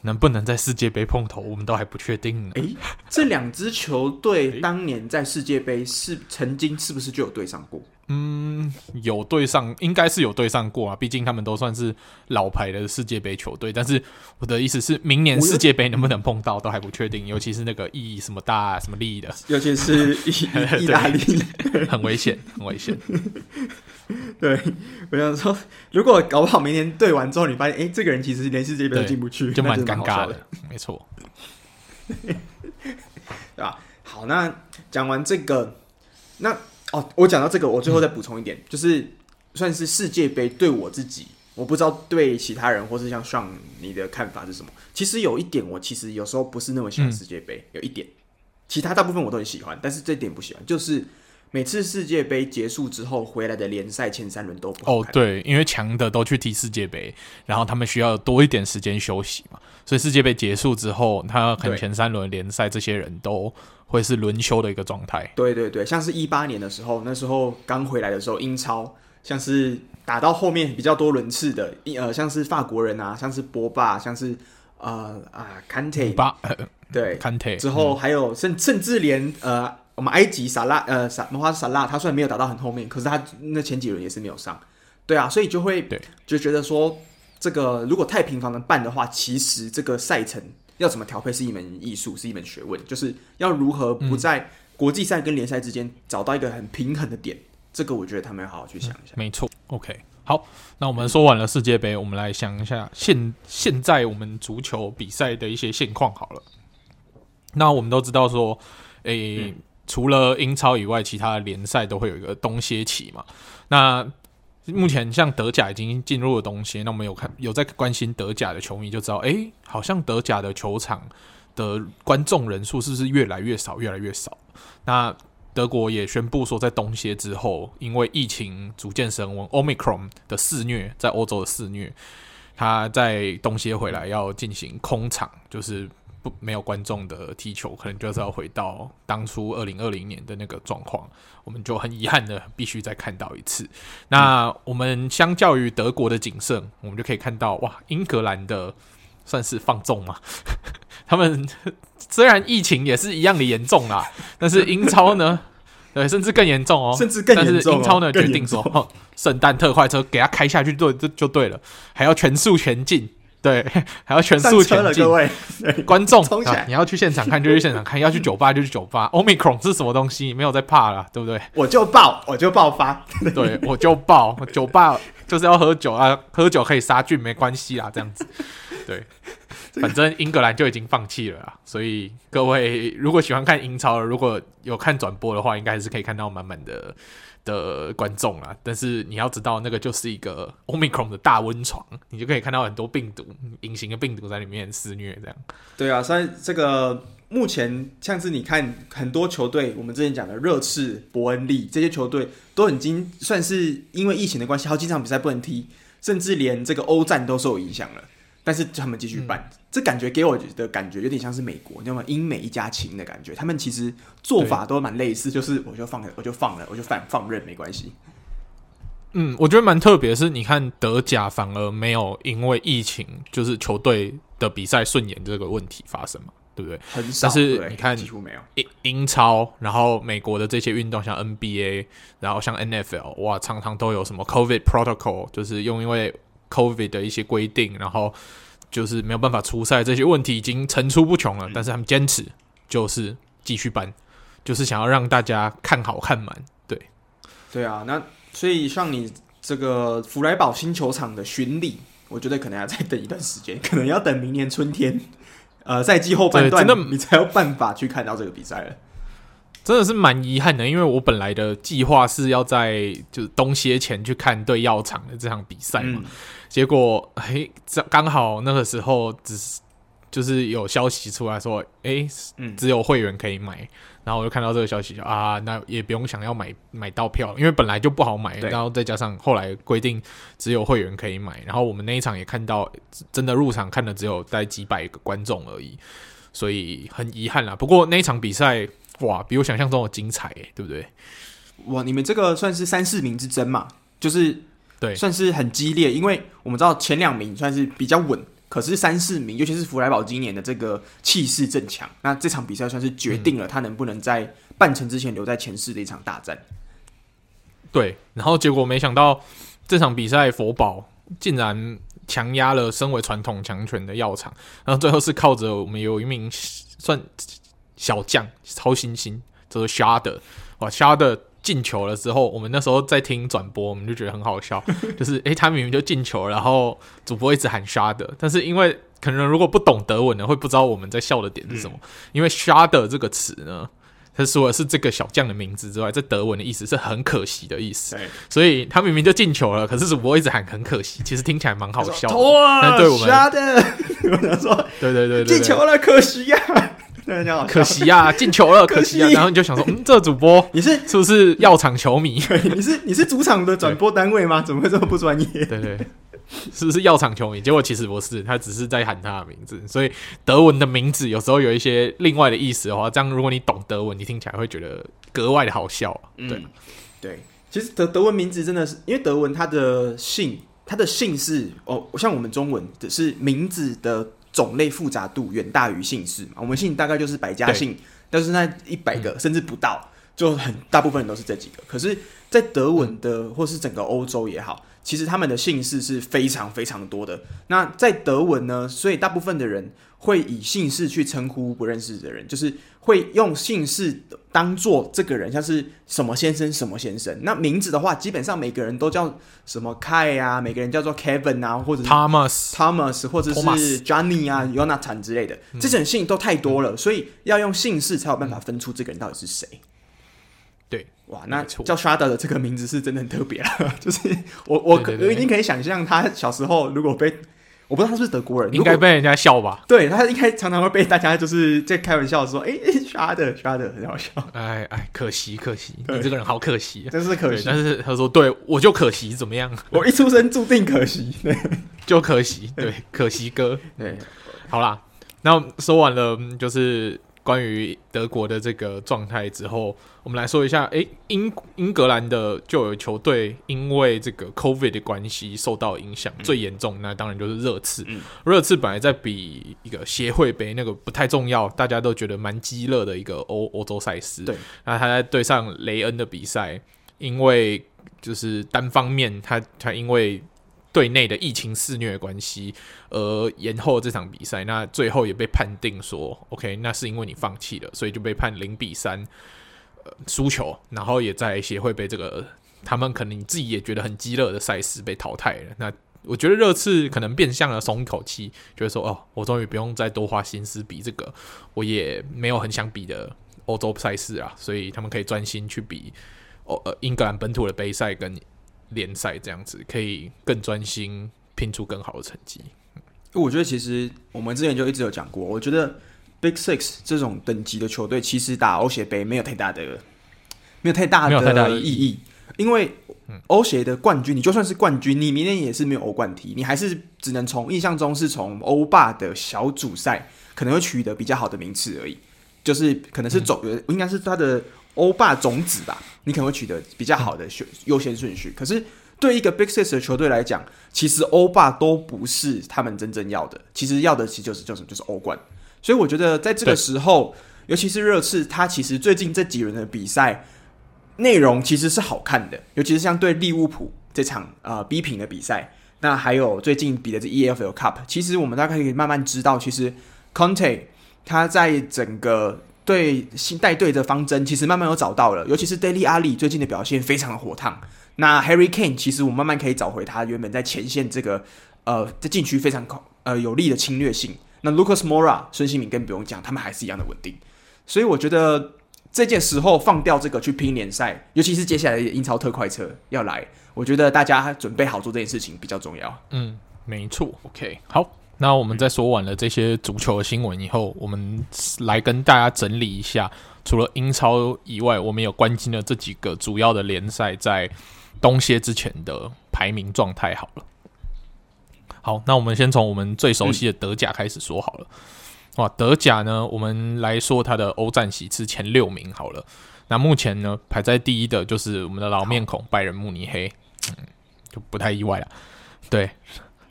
能不能在世界杯碰头，我们都还不确定呢。诶，这两支球队 当年在世界杯是曾经是不是就有对上过？嗯，有对上，应该是有对上过啊。毕竟他们都算是老牌的世界杯球队。但是我的意思是，明年世界杯能不能碰到都还不确定。尤其是那个意义什么大什么利益的，尤其是意意大利，很危险，很危险。对，我想说，如果搞不好明年对完之后，你发现，哎，这个人其实连世界杯都进不去，就蛮尴尬的。没错，对吧？好，那讲完这个，那哦，我讲到这个，我最后再补充一点，嗯、就是算是世界杯对我自己，我不知道对其他人或是像 Sean 你的看法是什么。其实有一点，我其实有时候不是那么喜欢世界杯，嗯、有一点，其他大部分我都很喜欢，但是这点不喜欢，就是。每次世界杯结束之后回来的联赛前三轮都不好看。哦，对，因为强的都去踢世界杯，然后他们需要多一点时间休息嘛，所以世界杯结束之后，他可能前三轮联赛这些人都会是轮休的一个状态。对对对，像是一八年的时候，那时候刚回来的时候，英超像是打到后面比较多轮次的，呃，像是法国人啊，像是博霸，像是呃啊坎特，对 坎特之后还有甚甚至连呃。我们埃及萨拉呃萨摩哈萨拉，他虽然没有打到很后面，可是他那前几轮也是没有上，对啊，所以就会就觉得说，这个如果太频繁的办的话，其实这个赛程要怎么调配是一门艺术，是一门学问，就是要如何不在国际赛跟联赛之间找到一个很平衡的点，嗯、这个我觉得他们要好好去想一下。没错，OK，好，那我们说完了世界杯，我们来想一下现现在我们足球比赛的一些现况好了。那我们都知道说，诶、欸。嗯除了英超以外，其他的联赛都会有一个冬歇期嘛。那目前像德甲已经进入了冬歇，那我们有看有在关心德甲的球迷就知道，哎、好像德甲的球场的观众人数是不是越来越少，越来越少？那德国也宣布说，在冬歇之后，因为疫情逐渐升温，Omicron 的肆虐在欧洲的肆虐，他在冬歇回来要进行空场，就是。不，没有观众的踢球，可能就是要回到当初二零二零年的那个状况，我们就很遗憾的必须再看到一次。那我们相较于德国的谨慎，我们就可以看到，哇，英格兰的算是放纵嘛？他们虽然疫情也是一样的严重啦，但是英超呢，对，甚至更严重哦，甚至更严重哦。但是英超呢决定说，圣诞特快车给他开下去，对，就就对了，还要全速前进。对，还要全速前进。各位 观众你要去现场看就去现场看，要去酒吧就去酒吧。Omicron 是什么东西？没有在怕了，对不对？我就爆，我就爆发。对，我就爆。酒吧就是要喝酒啊，喝酒可以杀菌，没关系啦，这样子。对，反正英格兰就已经放弃了啦，所以各位如果喜欢看英超，如果有看转播的话，应该还是可以看到满满的。的观众啊，但是你要知道，那个就是一个 Omicron 的大温床，你就可以看到很多病毒，隐形的病毒在里面肆虐，这样。对啊，所以这个目前像是你看很多球队，我们之前讲的热刺、伯恩利这些球队，都已经算是因为疫情的关系，好几场比赛不能踢，甚至连这个欧战都受影响了。但是他们继续办，嗯、这感觉给我的感觉有点像是美国，你知道吗？英美一家亲的感觉。他们其实做法都蛮类似，就是我就放了，我就放了，我就放放任，没关系。嗯，我觉得蛮特别的是，你看德甲反而没有因为疫情，就是球队的比赛顺延这个问题发生嘛，对不对？很少。但是你看，几乎没有英英超，然后美国的这些运动，像 NBA，然后像 NFL，哇，常常都有什么 COVID protocol，就是用因为。COVID 的一些规定，然后就是没有办法出赛，这些问题已经层出不穷了。但是他们坚持就是继续办，就是想要让大家看好看满。对，对啊。那所以像你这个弗莱堡新球场的巡礼，我觉得可能要再等一段时间，可能要等明年春天，呃，赛季后半段，真的你才有办法去看到这个比赛了。真的是蛮遗憾的，因为我本来的计划是要在就是冬歇前去看对药厂的这场比赛嘛。嗯。结果，嘿，这刚好那个时候只是就是有消息出来说，哎，只有会员可以买，嗯、然后我就看到这个消息，啊，那也不用想要买买到票，因为本来就不好买，然后再加上后来规定只有会员可以买，然后我们那一场也看到，真的入场看的只有大概几百个观众而已，所以很遗憾啦。不过那一场比赛，哇，比我想象中的精彩，哎，对不对？哇，你们这个算是三四名之争嘛，就是。对，算是很激烈，因为我们知道前两名算是比较稳，可是三四名，尤其是弗莱堡今年的这个气势正强，那这场比赛算是决定了他能不能在半程之前留在前四的一场大战。对，然后结果没想到这场比赛佛宝竟然强压了身为传统强权的药厂，然后最后是靠着我们有一名算小将超新星，就是 Schade，哇 Schade 进球了之后，我们那时候在听转播，我们就觉得很好笑，就是诶、欸，他明明就进球，然后主播一直喊 Schade，但是因为可能如果不懂德文的会不知道我们在笑的点是什么，嗯、因为 Schade 这个词呢，他说的是这个小将的名字之外，在德文的意思是很可惜的意思，对。所以他明明就进球了，可是主播一直喊很可惜，其实听起来蛮好笑的，但对我们 Schade，我想说，对对对对，进球了，可惜呀、啊。可惜呀、啊，进球了，可惜呀、啊。然后你就想说，嗯，这、主播你是是不是药厂球迷？你是你是主场的转播单位吗？怎么会这么不专业？对，对对，是不是药厂球迷？结果其实不是，他只是在喊他的名字。所以德文的名字有时候有一些另外的意思的话，这样如果你懂德文，你听起来会觉得格外的好笑。对、嗯、对，其实德德文名字真的是，因为德文他的姓，他的姓氏哦，像我们中文只是名字的。种类复杂度远大于姓氏嘛，我们姓大概就是百家姓，但是那一百个、嗯、甚至不到，就很大部分人都是这几个。可是，在德文的或是整个欧洲也好，其实他们的姓氏是非常非常多的。那在德文呢，所以大部分的人会以姓氏去称呼不认识的人，就是会用姓氏当做这个人，像是什么先生什么先生。那名字的话，基本上每个人都叫什么 Kai 啊，每个人叫做 Kevin 啊，或者是 Thomas Thomas，或者是 Johnny 啊、Jonathan 之类的，这种姓都太多了，所以要用姓氏才有办法分出这个人到底是谁。对，哇，那叫 Schade 的这个名字是真的很特别了，就是我我我已经可以想象他小时候如果被。我不知道他是不是德国人，应该被人家笑吧？对，他应该常常会被大家就是在开玩笑说：“哎、欸，刷的刷的很好笑。”哎哎，可惜可惜，你这个人好可惜，真是可惜。但是他说：“对我就可惜，怎么样？我一出生注定可惜，对，就可惜，对，可惜哥。”对，好啦，那说完了，就是。关于德国的这个状态之后，我们来说一下，诶，英英格兰的就有球队因为这个 COVID 的关系受到影响，嗯、最严重那当然就是热刺。嗯、热刺本来在比一个协会杯，那个不太重要，大家都觉得蛮激烈的一个欧欧洲赛事。对，那他在对上雷恩的比赛，因为就是单方面他他因为队内的疫情肆虐关系而延后这场比赛。那最后也被判定说，OK，那是因为你放弃了，所以就被判零比三输球，然后也在协会被这个他们可能你自己也觉得很激烈的赛事被淘汰了。那我觉得热刺可能变相的松一口气，觉得说哦，我终于不用再多花心思比这个，我也没有很想比的欧洲赛事啊，所以他们可以专心去比哦呃英格兰本土的杯赛跟联赛这样子，可以更专心拼出更好的成绩。我觉得其实我们之前就一直有讲过，我觉得 Big Six 这种等级的球队，其实打欧协杯没有太大的没有太大的意义，因为。欧协的冠军，你就算是冠军，你明年也是没有欧冠踢，你还是只能从印象中是从欧霸的小组赛可能会取得比较好的名次而已，就是可能是总，嗯、应该是他的欧霸种子吧，你可能会取得比较好的优优先顺序。可是对一个 Big Six 的球队来讲，其实欧霸都不是他们真正要的，其实要的其实就是就是就是欧冠。所以我觉得在这个时候，尤其是热刺，他其实最近这几轮的比赛。内容其实是好看的，尤其是像对利物浦这场呃逼平的比赛，那还有最近比的这 EFL Cup，其实我们大概可以慢慢知道，其实 Conte 他在整个对新带队的方针，其实慢慢有找到了，尤其是 Daily Ali 最近的表现非常的火烫。那 Harry Kane 其实我慢慢可以找回他原本在前线这个呃在禁区非常呃有力的侵略性。那 Lucas Moura 孙兴慜更不用讲，他们还是一样的稳定。所以我觉得。这件时候放掉这个去拼联赛，尤其是接下来英超特快车要来，我觉得大家准备好做这件事情比较重要。嗯，没错。OK，好，那我们在说完了这些足球的新闻以后，我们来跟大家整理一下，除了英超以外，我们有关心的这几个主要的联赛在冬歇之前的排名状态。好了，好，那我们先从我们最熟悉的德甲开始说好了。哇，德甲呢？我们来说它的欧战席次前六名好了。那目前呢，排在第一的就是我们的老面孔拜仁慕尼黑，嗯，就不太意外了。对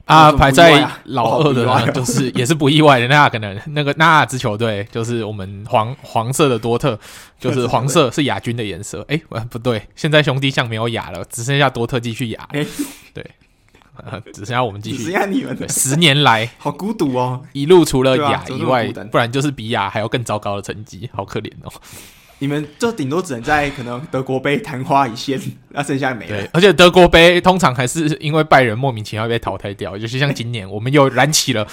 啊，排在老二的呢，就是也是不意外的。那可能那个那支球队就是我们黄黄色的多特，就是黄色是亚军的颜色。哎，不对，现在兄弟像没有亚了，只剩下多特继续亚。对。只剩下我们继续，只剩下你们。十年来，好孤独哦，一路除了亚以外，不然就是比亚还要更糟糕的成绩，好可怜哦。你们就顶多只能在可能德国杯昙花一现，那剩下没了。而且德国杯通常还是因为拜仁莫名其妙被淘汰掉，就是像今年我们又燃起了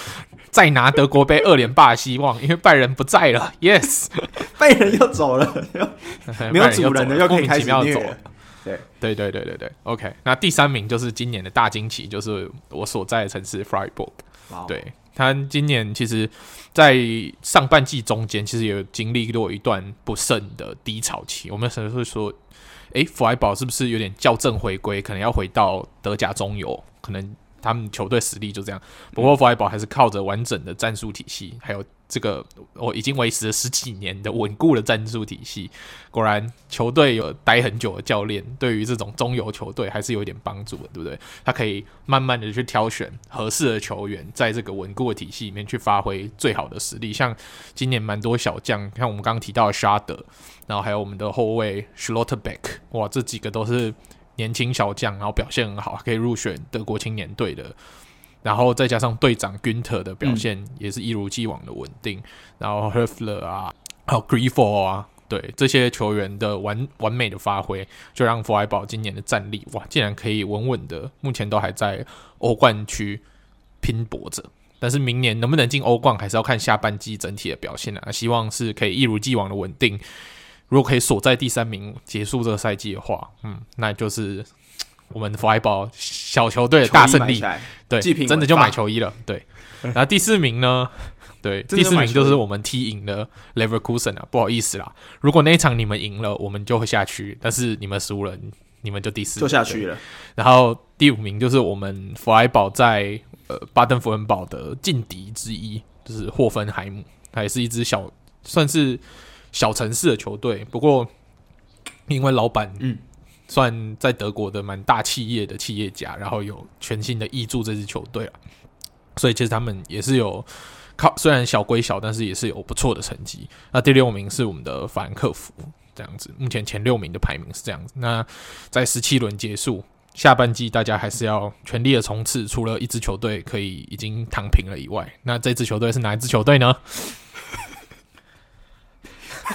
再拿德国杯二连霸的希望，因为拜仁不在了。Yes，拜仁又走了，没有主人了，又可以开始走了。对对对对对对，OK。那第三名就是今年的大惊奇，就是我所在的城市 Freiburg。对，他今年其实，在上半季中间，其实也有经历过一段不胜的低潮期。我们甚至会说，诶，弗莱堡是不是有点校正回归？可能要回到德甲中游？可能他们球队实力就这样。不过弗莱堡还是靠着完整的战术体系，还有。这个我已经维持了十几年的稳固的战术体系，果然球队有待很久的教练，对于这种中游球队还是有一点帮助的，对不对？他可以慢慢的去挑选合适的球员，在这个稳固的体系里面去发挥最好的实力。像今年蛮多小将，像我们刚刚提到的沙德，然后还有我们的后卫 Schlotbeck，哇，这几个都是年轻小将，然后表现很好，可以入选德国青年队的。然后再加上队长 Günther 的表现也是一如既往的稳定，嗯、然后 Höfler 啊，还有 Grifo 啊，对这些球员的完完美的发挥，就让弗莱堡今年的战力哇，竟然可以稳稳的，目前都还在欧冠区拼搏着。但是明年能不能进欧冠，还是要看下半季整体的表现啊。希望是可以一如既往的稳定。如果可以锁在第三名结束这个赛季的话，嗯，那就是。我们弗莱堡小球队的大胜利，对，真的就买球衣了。对，然后第四名呢？对，第四名就是我们踢赢了 Leverkusen 啊，不好意思啦。如果那一场你们赢了，我们就会下去；但是你们输了，你们就第四，就下去了。然后第五名就是我们弗莱堡在呃巴登符恩堡的劲敌之一，就是霍芬海姆，它也是一支小算是小城市的球队。不过因为老板嗯。算在德国的蛮大企业的企业家，然后有全新的挹注这支球队了，所以其实他们也是有靠，虽然小归小，但是也是有不错的成绩。那第六名是我们的法兰克福，这样子，目前前六名的排名是这样子。那在十七轮结束，下半季大家还是要全力的冲刺，除了一支球队可以已经躺平了以外，那这支球队是哪一支球队呢？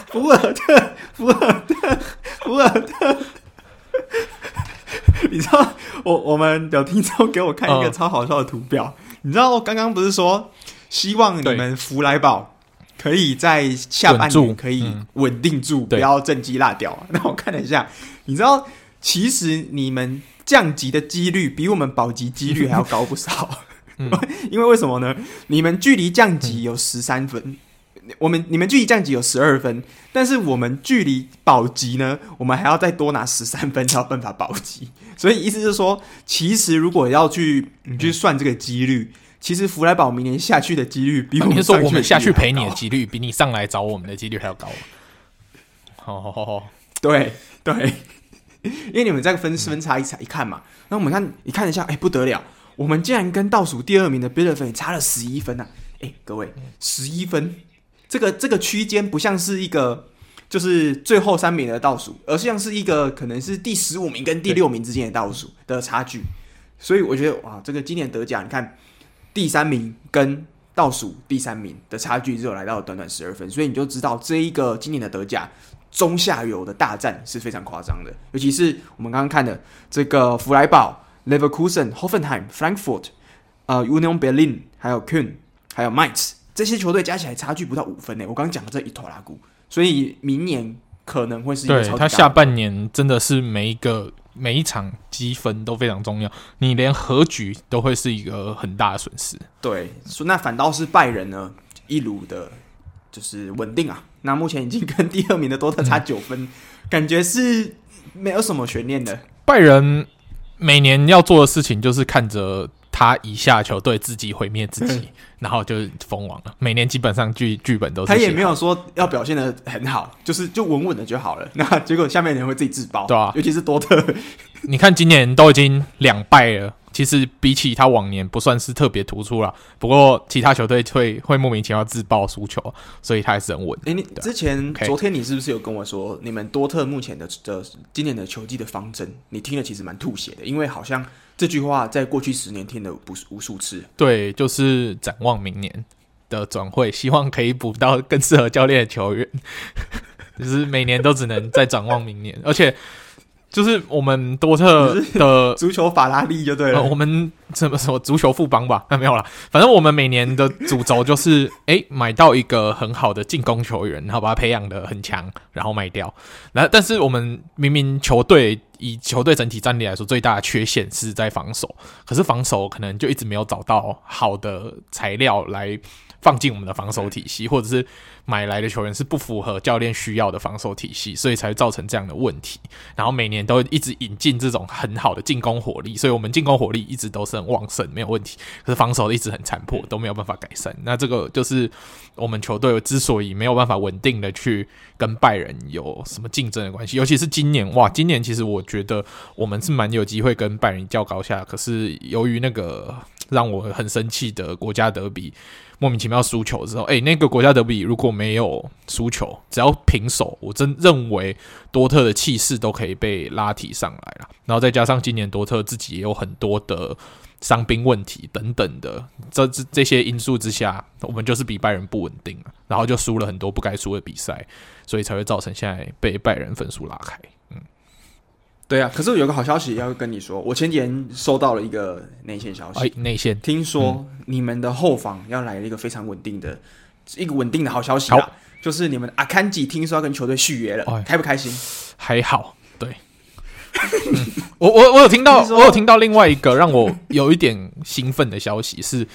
福尔特，福尔特，福尔特。你知道我我们有听众给我看一个超好笑的图表，嗯、你知道我刚刚不是说希望你们福来宝可以在下半年可以稳定住，嗯、不要正机落掉。那我看了一下，你知道其实你们。降级的几率比我们保级几率还要高不少，嗯、因为为什么呢？你们距离降级有十三分，嗯、我们你们距离降级有十二分，但是我们距离保级呢，我们还要再多拿十三分才有办法保级。所以意思是说，其实如果要去你去算这个几率，其实福莱堡明年下去的几率比我们、说我们下去陪你的几率比你上来找我们的几率还要高。好好好，对对。因为你们这个分分差一一看嘛，那我们看你看一下，哎、不得了，我们竟然跟倒数第二名的 Bielefeld 差了十一分呐、啊！哎、各位，十一分，这个这个区间不像是一个就是最后三名的倒数，而像是一个可能是第十五名跟第六名之间的倒数的差距。所以我觉得哇，这个今年得奖，你看第三名跟倒数第三名的差距只有来到了短短十二分，所以你就知道这一个今年的得奖。中下游的大战是非常夸张的，尤其是我们刚刚看的这个弗莱堡、Leverkusen、Hoffenheim、Frankfurt、呃 Union Berlin，还有 Köln，还有 Mainz 这些球队加起来差距不到五分呢。我刚刚讲的这一坨拉古，所以明年可能会是一个超级他下半年真的是每一个每一场积分都非常重要，你连和局都会是一个很大的损失。对，说那反倒是拜仁呢，一路的。就是稳定啊，那目前已经跟第二名的多特差九分，嗯、感觉是没有什么悬念的。拜仁每年要做的事情就是看着他一下球队自己毁灭自己，嗯、然后就封王了。每年基本上剧剧本都是他也没有说要表现的很好，就是就稳稳的就好了。那结果下面人会自己自爆，对啊，尤其是多特，你看今年都已经两败了。其实比起他往年不算是特别突出了，不过其他球队会会莫名其妙自爆输球，所以他还是很稳。哎、欸，你之前.昨天你是不是有跟我说，你们多特目前的的今年的球季的方针？你听了其实蛮吐血的，因为好像这句话在过去十年听了不无数次。对，就是展望明年的转会，希望可以补到更适合教练的球员，就是每年都只能再展望明年，而且。就是我们多特的 足球法拉利就对了，呃、我们什么什么足球富邦吧？那、啊、没有啦，反正我们每年的主轴就是，哎、欸，买到一个很好的进攻球员，然后把他培养的很强，然后卖掉。然后，但是我们明明球队以球队整体战力来说，最大的缺陷是在防守，可是防守可能就一直没有找到好的材料来。放进我们的防守体系，或者是买来的球员是不符合教练需要的防守体系，所以才会造成这样的问题。然后每年都一直引进这种很好的进攻火力，所以我们进攻火力一直都是很旺盛，没有问题。可是防守一直很残破，都没有办法改善。那这个就是我们球队之所以没有办法稳定的去跟拜仁有什么竞争的关系。尤其是今年，哇，今年其实我觉得我们是蛮有机会跟拜仁较高下。可是由于那个让我很生气的国家德比。莫名其妙输球之后，哎、那个国家德比如果没有输球，只要平手，我真认为多特的气势都可以被拉提上来了。然后再加上今年多特自己也有很多的伤兵问题等等的，这这这些因素之下，我们就是比拜仁不稳定了，然后就输了很多不该输的比赛，所以才会造成现在被拜仁分数拉开。对啊，可是有个好消息要跟你说，我前几天收到了一个内线消息。哎，内线，听说你们的后防要来了一个非常稳定的，嗯、一个稳定的好消息啦，好就是你们阿坎吉听说要跟球队续约了，哎、开不开心？还好，对。嗯、我我我有听到，说我有听到另外一个让我有一点兴奋的消息是。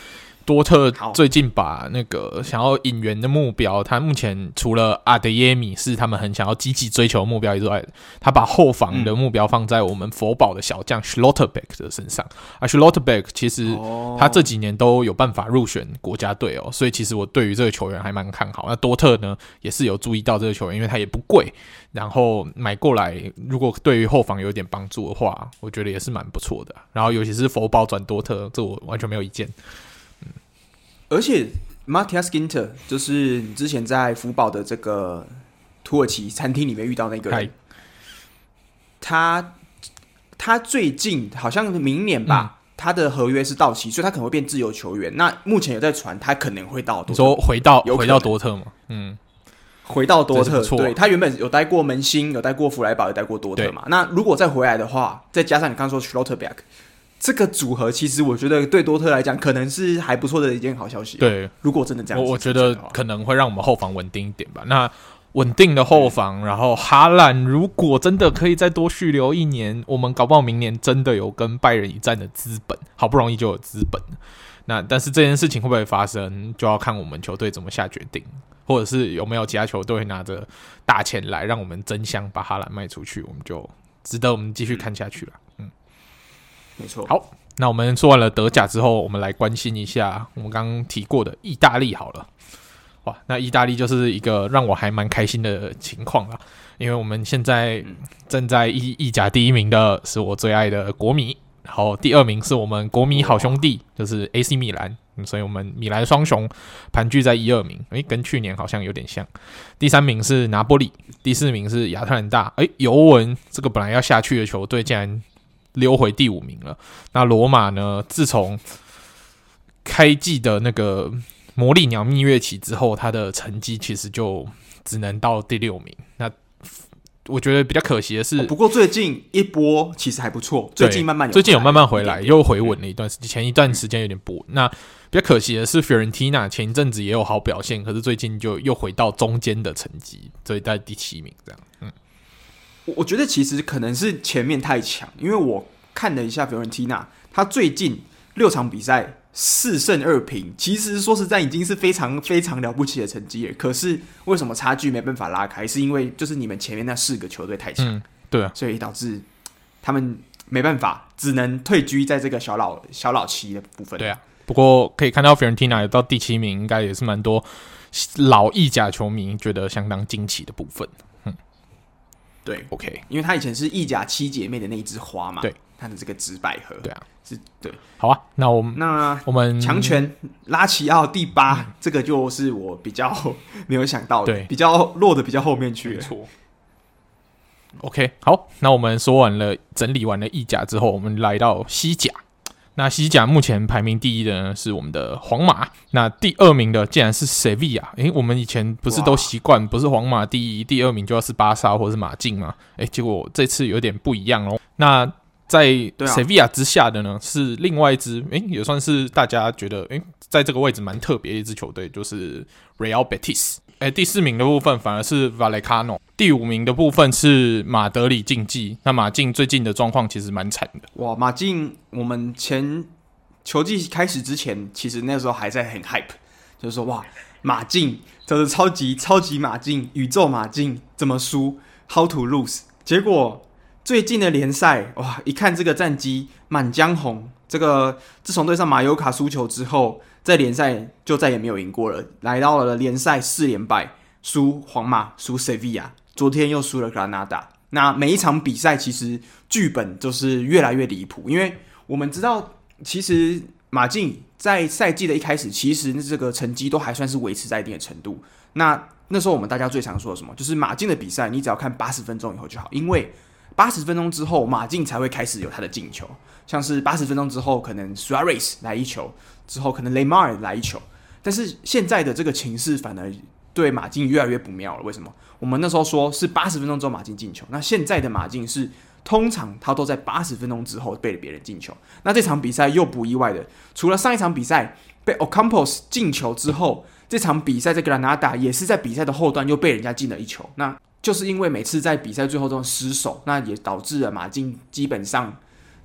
多特最近把那个想要引援的目标，他目前除了阿德耶米是他们很想要积极追求的目标以外，他把后防的目标放在我们佛堡的小将 Schlotterbeck 的身上。啊 Schlotterbeck 其实他这几年都有办法入选国家队哦，所以其实我对于这个球员还蛮看好。那多特呢也是有注意到这个球员，因为他也不贵，然后买过来，如果对于后防有点帮助的话，我觉得也是蛮不错的。然后尤其是佛堡转多特，这我完全没有意见。而且，Matthias Ginter 就是你之前在福宝的这个土耳其餐厅里面遇到那个人他他最近好像明年吧，嗯、他的合约是到期，所以他可能会变自由球员。那目前有在传，他可能会到多特。你说回到回到多特吗？嗯，回到多特。对，他原本有待过门兴，有待过弗莱堡，有待过多特嘛。那如果再回来的话，再加上你刚刚说 Schlotterbeck 这个组合，其实我觉得对多特来讲，可能是还不错的一件好消息。对，如果真的这样，我我觉得可能会让我们后防稳定一点吧。那。稳定的后防，然后哈兰如果真的可以再多续留一年，我们搞不好明年真的有跟拜仁一战的资本，好不容易就有资本。那但是这件事情会不会发生，就要看我们球队怎么下决定，或者是有没有其他球队拿着大钱来让我们争相把哈兰卖出去，我们就值得我们继续看下去了。嗯，没错。好，那我们说完了德甲之后，我们来关心一下我们刚刚提过的意大利好了。哇那意大利就是一个让我还蛮开心的情况啦，因为我们现在正在意意甲第一名的是我最爱的国米，然后第二名是我们国米好兄弟，就是 AC 米兰，所以我们米兰双雄盘踞在一二名，诶，跟去年好像有点像。第三名是拿波里，第四名是亚特兰大，诶，尤文这个本来要下去的球队竟然溜回第五名了。那罗马呢？自从开季的那个。魔力鸟蜜月期之后，他的成绩其实就只能到第六名。那我觉得比较可惜的是，哦、不过最近一波其实还不错，最近慢慢有最近有慢慢回来，又回稳了一段时间。前一段时间有点波。那比较可惜的是，Fiorentina 前一阵子也有好表现，可是最近就又回到中间的成绩，所以在第七名这样。嗯，我我觉得其实可能是前面太强，因为我看了一下 Fiorentina，他最近六场比赛。四胜二平，其实说实在已经是非常非常了不起的成绩了。可是为什么差距没办法拉开？是因为就是你们前面那四个球队太强，嗯，对啊，所以导致他们没办法，只能退居在这个小老小老七的部分。对啊，不过可以看到 Fiorentina 有到第七名，应该也是蛮多老意甲球迷觉得相当惊奇的部分。嗯，对，OK，因为他以前是意甲七姐妹的那一枝花嘛，对。他的这个紫百合，对啊，是对，好啊，那我们那我们强权拉齐奥第八，嗯，这个就是我比较 没有想到的，对，比较落的比较后面去，没错。OK，好，那我们说完了，整理完了意甲之后，我们来到西甲。那西甲目前排名第一的呢是我们的皇马，那第二名的竟然是塞维亚。诶，我们以前不是都习惯不是皇马第一，第二名就要是巴萨或者是马竞吗？诶，结果这次有点不一样哦。那在塞维亚之下的呢，啊、是另外一支，诶，也算是大家觉得，诶，在这个位置蛮特别的一支球队，就是 Real Betis。诶，第四名的部分反而是 Vallecano，第五名的部分是马德里竞技。那马竞最近的状况其实蛮惨的。哇，马竞，我们前球季开始之前，其实那时候还在很 hype，就是说，哇，马竞就是超级超级马竞，宇宙马竞怎么输？How to lose？结果。最近的联赛哇，一看这个战绩，满江红。这个自从对上马尤卡输球之后，在联赛就再也没有赢过了，来到了联赛四连败，输皇马，输塞维亚，昨天又输了格拉纳达。那每一场比赛其实剧本就是越来越离谱，因为我们知道，其实马竞在赛季的一开始，其实这个成绩都还算是维持在一定的程度。那那时候我们大家最常说的什么，就是马竞的比赛，你只要看八十分钟以后就好，因为。八十分钟之后，马竞才会开始有他的进球。像是八十分钟之后，可能 Suarez 来一球，之后可能雷马尔来一球。但是现在的这个情势反而对马竞越来越不妙了。为什么？我们那时候说是八十分钟之后马竞进球，那现在的马竞是通常他都在八十分钟之后被别人进球。那这场比赛又不意外的，除了上一场比赛被 Ocampos 进球之后，这场比赛在格兰纳达也是在比赛的后段又被人家进了一球。那就是因为每次在比赛最后都失手，那也导致了马竞基本上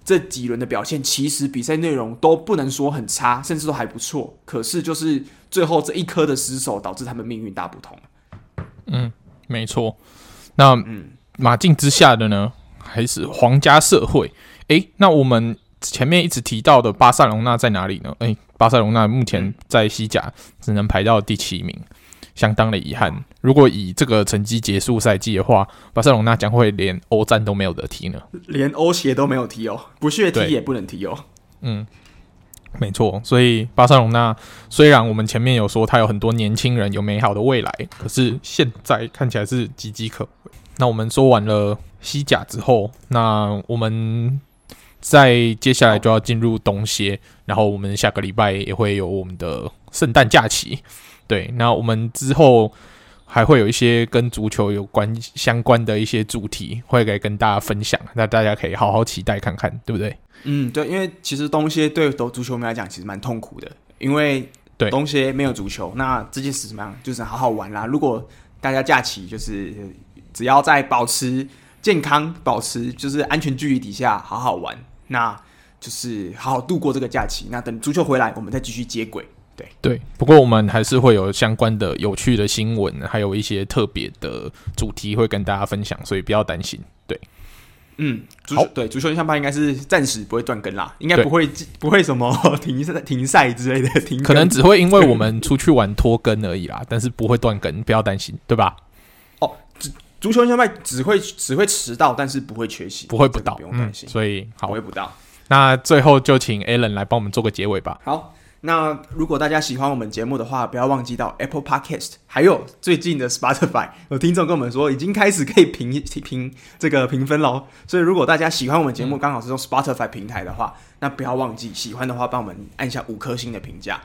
这几轮的表现，其实比赛内容都不能说很差，甚至都还不错。可是就是最后这一颗的失手，导致他们命运大不同。嗯，没错。那嗯，马竞之下的呢，还是皇家社会？诶，那我们前面一直提到的巴塞隆纳在哪里呢？诶，巴塞隆纳目前在西甲只能排到第七名。相当的遗憾，如果以这个成绩结束赛季的话，巴塞隆那将会连欧战都没有得踢呢，连欧协都没有踢哦，不屑踢也不能踢哦。嗯，没错，所以巴塞隆那虽然我们前面有说他有很多年轻人有美好的未来，可是现在看起来是岌岌可危。那我们说完了西甲之后，那我们在接下来就要进入冬歇，然后我们下个礼拜也会有我们的圣诞假期。对，那我们之后还会有一些跟足球有关相关的一些主题，会来跟大家分享。那大家可以好好期待看看，对不对？嗯，对，因为其实东西对足球迷来讲其实蛮痛苦的，因为对东西没有足球，那这件事怎么样？就是好好玩啦。如果大家假期就是只要在保持健康、保持就是安全距离底下好好玩，那就是好好度过这个假期。那等足球回来，我们再继续接轨。对对，不过我们还是会有相关的有趣的新闻，还有一些特别的主题会跟大家分享，所以不要担心。对，嗯，足球，对，足球印象派应该是暂时不会断更啦，应该不会不会什么 停赛停赛之类的停，可能只会因为我们出去玩拖更而已啦，但是不会断更，不要担心，对吧？哦，足足球印象派只会只会迟到，但是不会缺席，不会不到，不用担心。嗯，所以好，不会不到。那最后就请 Alan 来帮我们做个结尾吧。好。那如果大家喜欢我们节目的话，不要忘记到 Apple Podcast，还有最近的 Spotify，有听众跟我们说已经开始可以评评这个评分喽。所以如果大家喜欢我们节目，刚好是用 Spotify 平台的话，那不要忘记喜欢的话，帮我们按下五颗星的评价，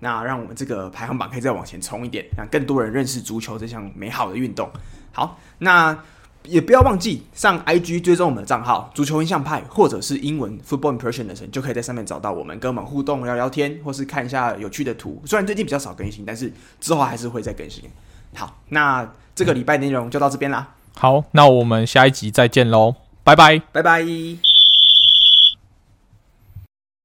那让我们这个排行榜可以再往前冲一点，让更多人认识足球这项美好的运动。好，那。也不要忘记上 IG 追踪我们的账号“足球印象派”或者是英文 “Football Impression” 的人，就可以在上面找到我们，跟我们互动、聊聊天，或是看一下有趣的图。虽然最近比较少更新，但是之后还是会再更新。好，那这个礼拜内容就到这边啦。好，那我们下一集再见喽，拜拜，拜拜。